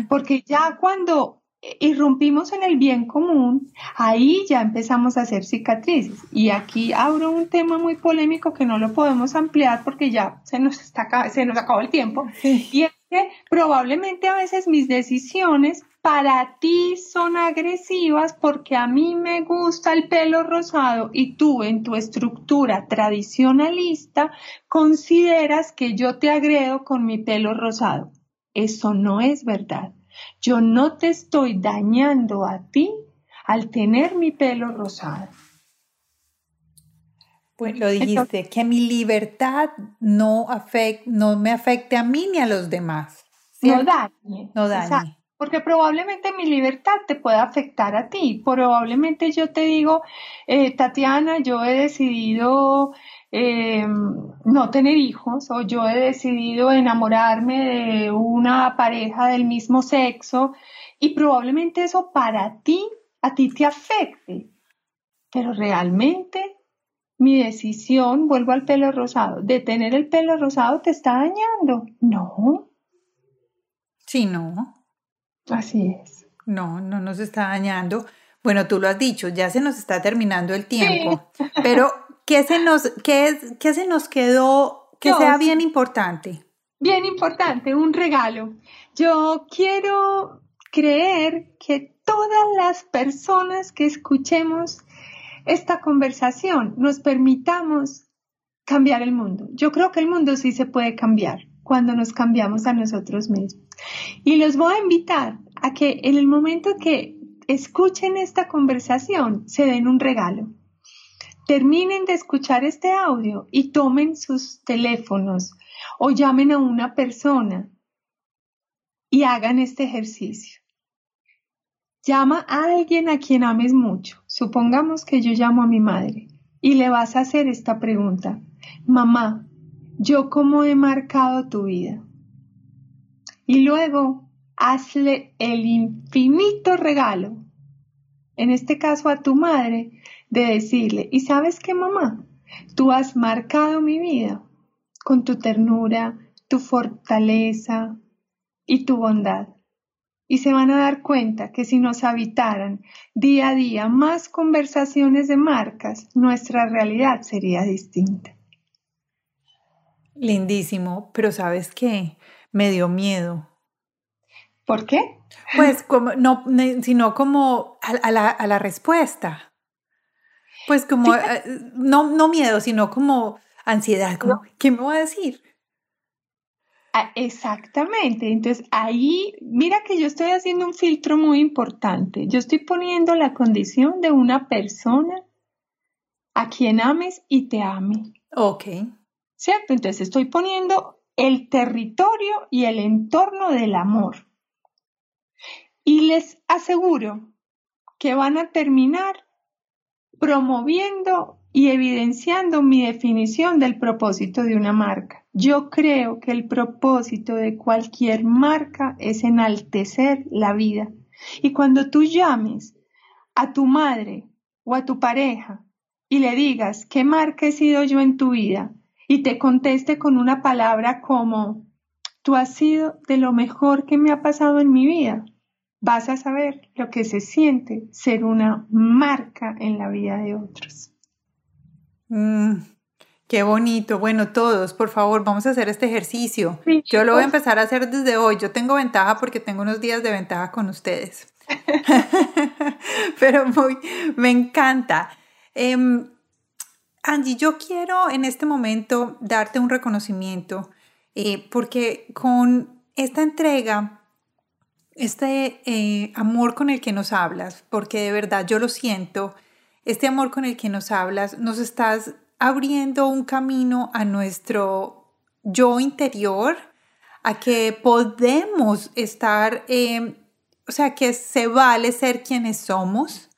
Porque ya cuando irrumpimos en el bien común, ahí ya empezamos a hacer cicatrices. Y aquí abro un tema muy polémico que no lo podemos ampliar porque ya se nos, está, se nos acabó el tiempo. Y es que probablemente a veces mis decisiones para ti son agresivas porque a mí me gusta el pelo rosado y tú en tu estructura tradicionalista consideras que yo te agredo con mi pelo rosado. Eso no es verdad. Yo no te estoy dañando a ti al tener mi pelo rosado. Pues lo dijiste, que mi libertad no, no me afecte a mí ni a los demás. No dañe. No dañe. Porque probablemente mi libertad te pueda afectar a ti. Probablemente yo te digo, eh, Tatiana, yo he decidido eh, no tener hijos o yo he decidido enamorarme de una pareja del mismo sexo y probablemente eso para ti, a ti te afecte. Pero realmente mi decisión, vuelvo al pelo rosado, de tener el pelo rosado te está dañando. No. Sí, no. Así es. No, no nos está dañando. Bueno, tú lo has dicho, ya se nos está terminando el tiempo, pero ¿qué se nos, qué, qué se nos quedó que sea bien importante? Bien importante, un regalo. Yo quiero creer que todas las personas que escuchemos esta conversación nos permitamos cambiar el mundo. Yo creo que el mundo sí se puede cambiar cuando nos cambiamos a nosotros mismos. Y los voy a invitar a que en el momento que escuchen esta conversación se den un regalo terminen de escuchar este audio y tomen sus teléfonos o llamen a una persona y hagan este ejercicio. Llama a alguien a quien ames mucho. Supongamos que yo llamo a mi madre y le vas a hacer esta pregunta. Mamá, ¿yo cómo he marcado tu vida? Y luego hazle el infinito regalo, en este caso a tu madre, de decirle, ¿y sabes qué, mamá? Tú has marcado mi vida con tu ternura, tu fortaleza y tu bondad. Y se van a dar cuenta que si nos habitaran día a día más conversaciones de marcas, nuestra realidad sería distinta. Lindísimo, pero ¿sabes qué? Me dio miedo. ¿Por qué? Pues como, no, sino como a, la, a la respuesta. Pues como, eh, no, no miedo, sino como ansiedad, como, ¿qué me voy a decir? Ah, exactamente, entonces ahí, mira que yo estoy haciendo un filtro muy importante. Yo estoy poniendo la condición de una persona a quien ames y te ame. Ok. ¿Cierto? Entonces estoy poniendo el territorio y el entorno del amor. Y les aseguro que van a terminar promoviendo y evidenciando mi definición del propósito de una marca. Yo creo que el propósito de cualquier marca es enaltecer la vida. Y cuando tú llames a tu madre o a tu pareja y le digas qué marca he sido yo en tu vida, y te conteste con una palabra como, tú has sido de lo mejor que me ha pasado en mi vida, vas a saber lo que se siente ser una marca en la vida de otros. Mm, qué bonito. Bueno, todos, por favor, vamos a hacer este ejercicio. Yo lo voy a empezar a hacer desde hoy. Yo tengo ventaja porque tengo unos días de ventaja con ustedes. [LAUGHS] Pero muy, me encanta. Em, Angie, yo quiero en este momento darte un reconocimiento eh, porque con esta entrega, este eh, amor con el que nos hablas, porque de verdad yo lo siento, este amor con el que nos hablas, nos estás abriendo un camino a nuestro yo interior, a que podemos estar, eh, o sea, que se vale ser quienes somos,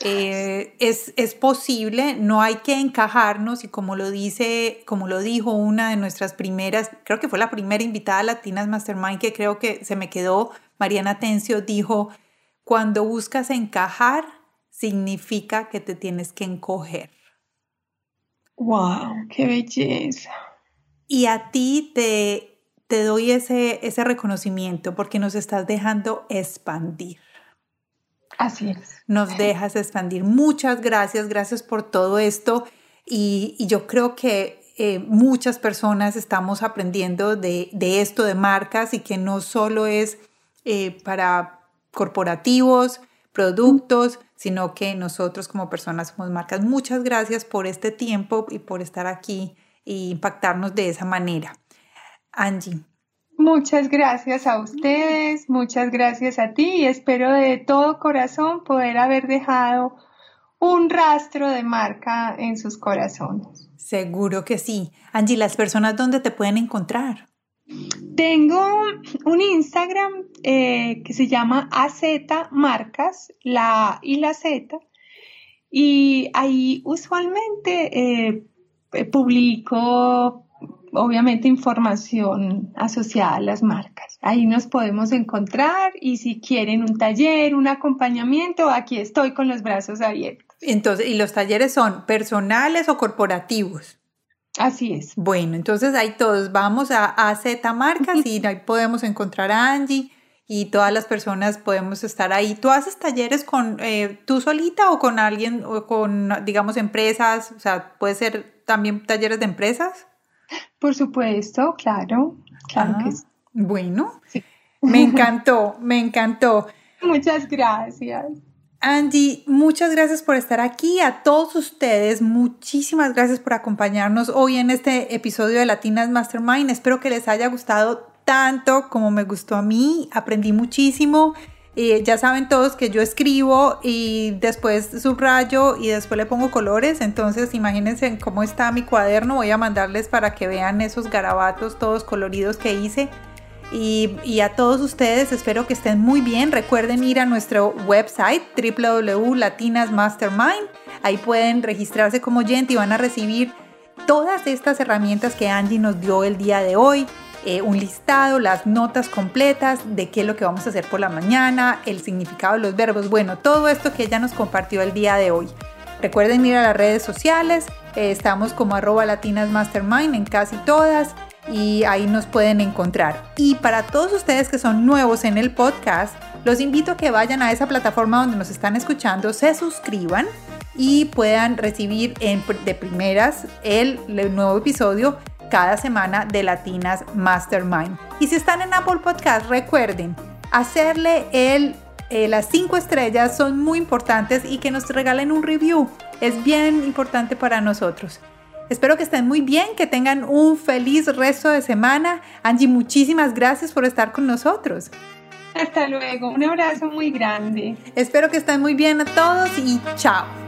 eh, es, es, posible, no hay que encajarnos y como lo dice, como lo dijo una de nuestras primeras, creo que fue la primera invitada a Latinas Mastermind que creo que se me quedó, Mariana Tencio dijo, cuando buscas encajar significa que te tienes que encoger. ¡Wow! ¡Qué belleza! Y a ti te, te doy ese, ese reconocimiento porque nos estás dejando expandir. Así es. Nos dejas expandir. Muchas gracias, gracias por todo esto. Y, yo creo que eh, muchas personas estamos aprendiendo de, esto de marcas y que no solo es eh, para corporativos, productos, sino que nosotros como personas somos marcas. Muchas gracias por este tiempo y por estar aquí e impactarnos de esa manera. Angie, Muchas gracias a ustedes, muchas gracias a ti y espero de todo corazón poder haber dejado un rastro de marca en sus corazones. Seguro que sí. Angie, ¿las personas dónde te pueden encontrar? Tengo un Instagram eh, que se llama AZ Marcas, la y la Z, y ahí usualmente eh, publico obviamente información asociada a las marcas. Ahí nos podemos encontrar y si quieren un taller, un acompañamiento, aquí estoy con los brazos abiertos. Entonces, ¿y los talleres son personales o corporativos? Así es. Bueno, entonces ahí todos vamos a AZ Marcas y ahí podemos encontrar a Angie y todas las personas podemos estar ahí. ¿Tú haces talleres con eh, tú solita o con alguien o con, digamos, empresas? O sea, puede ser también talleres de empresas. Por supuesto, claro, claro que ah, sí. Bueno, me [LAUGHS] encantó, me encantó. Muchas gracias. Angie, muchas gracias por estar aquí. A todos ustedes, muchísimas gracias por acompañarnos hoy en este episodio de Latinas Mastermind. Espero que les haya gustado tanto como me gustó a mí. Aprendí muchísimo. Eh, ya saben todos que yo escribo y después subrayo y después le pongo colores. Entonces imagínense cómo está mi cuaderno. Voy a mandarles para que vean esos garabatos todos coloridos que hice. Y, a todos ustedes espero que estén muy bien. Recuerden ir a nuestro website www.latinasmastermind. Ahí pueden registrarse como oyente y van a recibir todas estas herramientas que Angie nos dio el día de hoy. Eh, un listado, las notas completas de qué es lo que vamos a hacer por la mañana, el significado de los verbos, bueno, todo esto que ella nos compartió el día de hoy. Recuerden ir a las redes sociales, eh, estamos como arroba latinas mastermind en casi todas y ahí nos pueden encontrar. Y para todos ustedes que son nuevos en el podcast, los invito a que vayan a esa plataforma donde nos están escuchando, se suscriban y puedan recibir de primeras el nuevo episodio cada semana de Latinas Mastermind. Y si están en Apple Podcast, recuerden hacerle el, eh, las cinco estrellas son muy importantes y que nos regalen un review. Es bien importante para nosotros. Espero que estén muy bien, que tengan un feliz resto de semana. Angie, muchísimas gracias por estar con nosotros. Hasta luego, un abrazo muy grande. Espero que estén muy bien a todos y chao.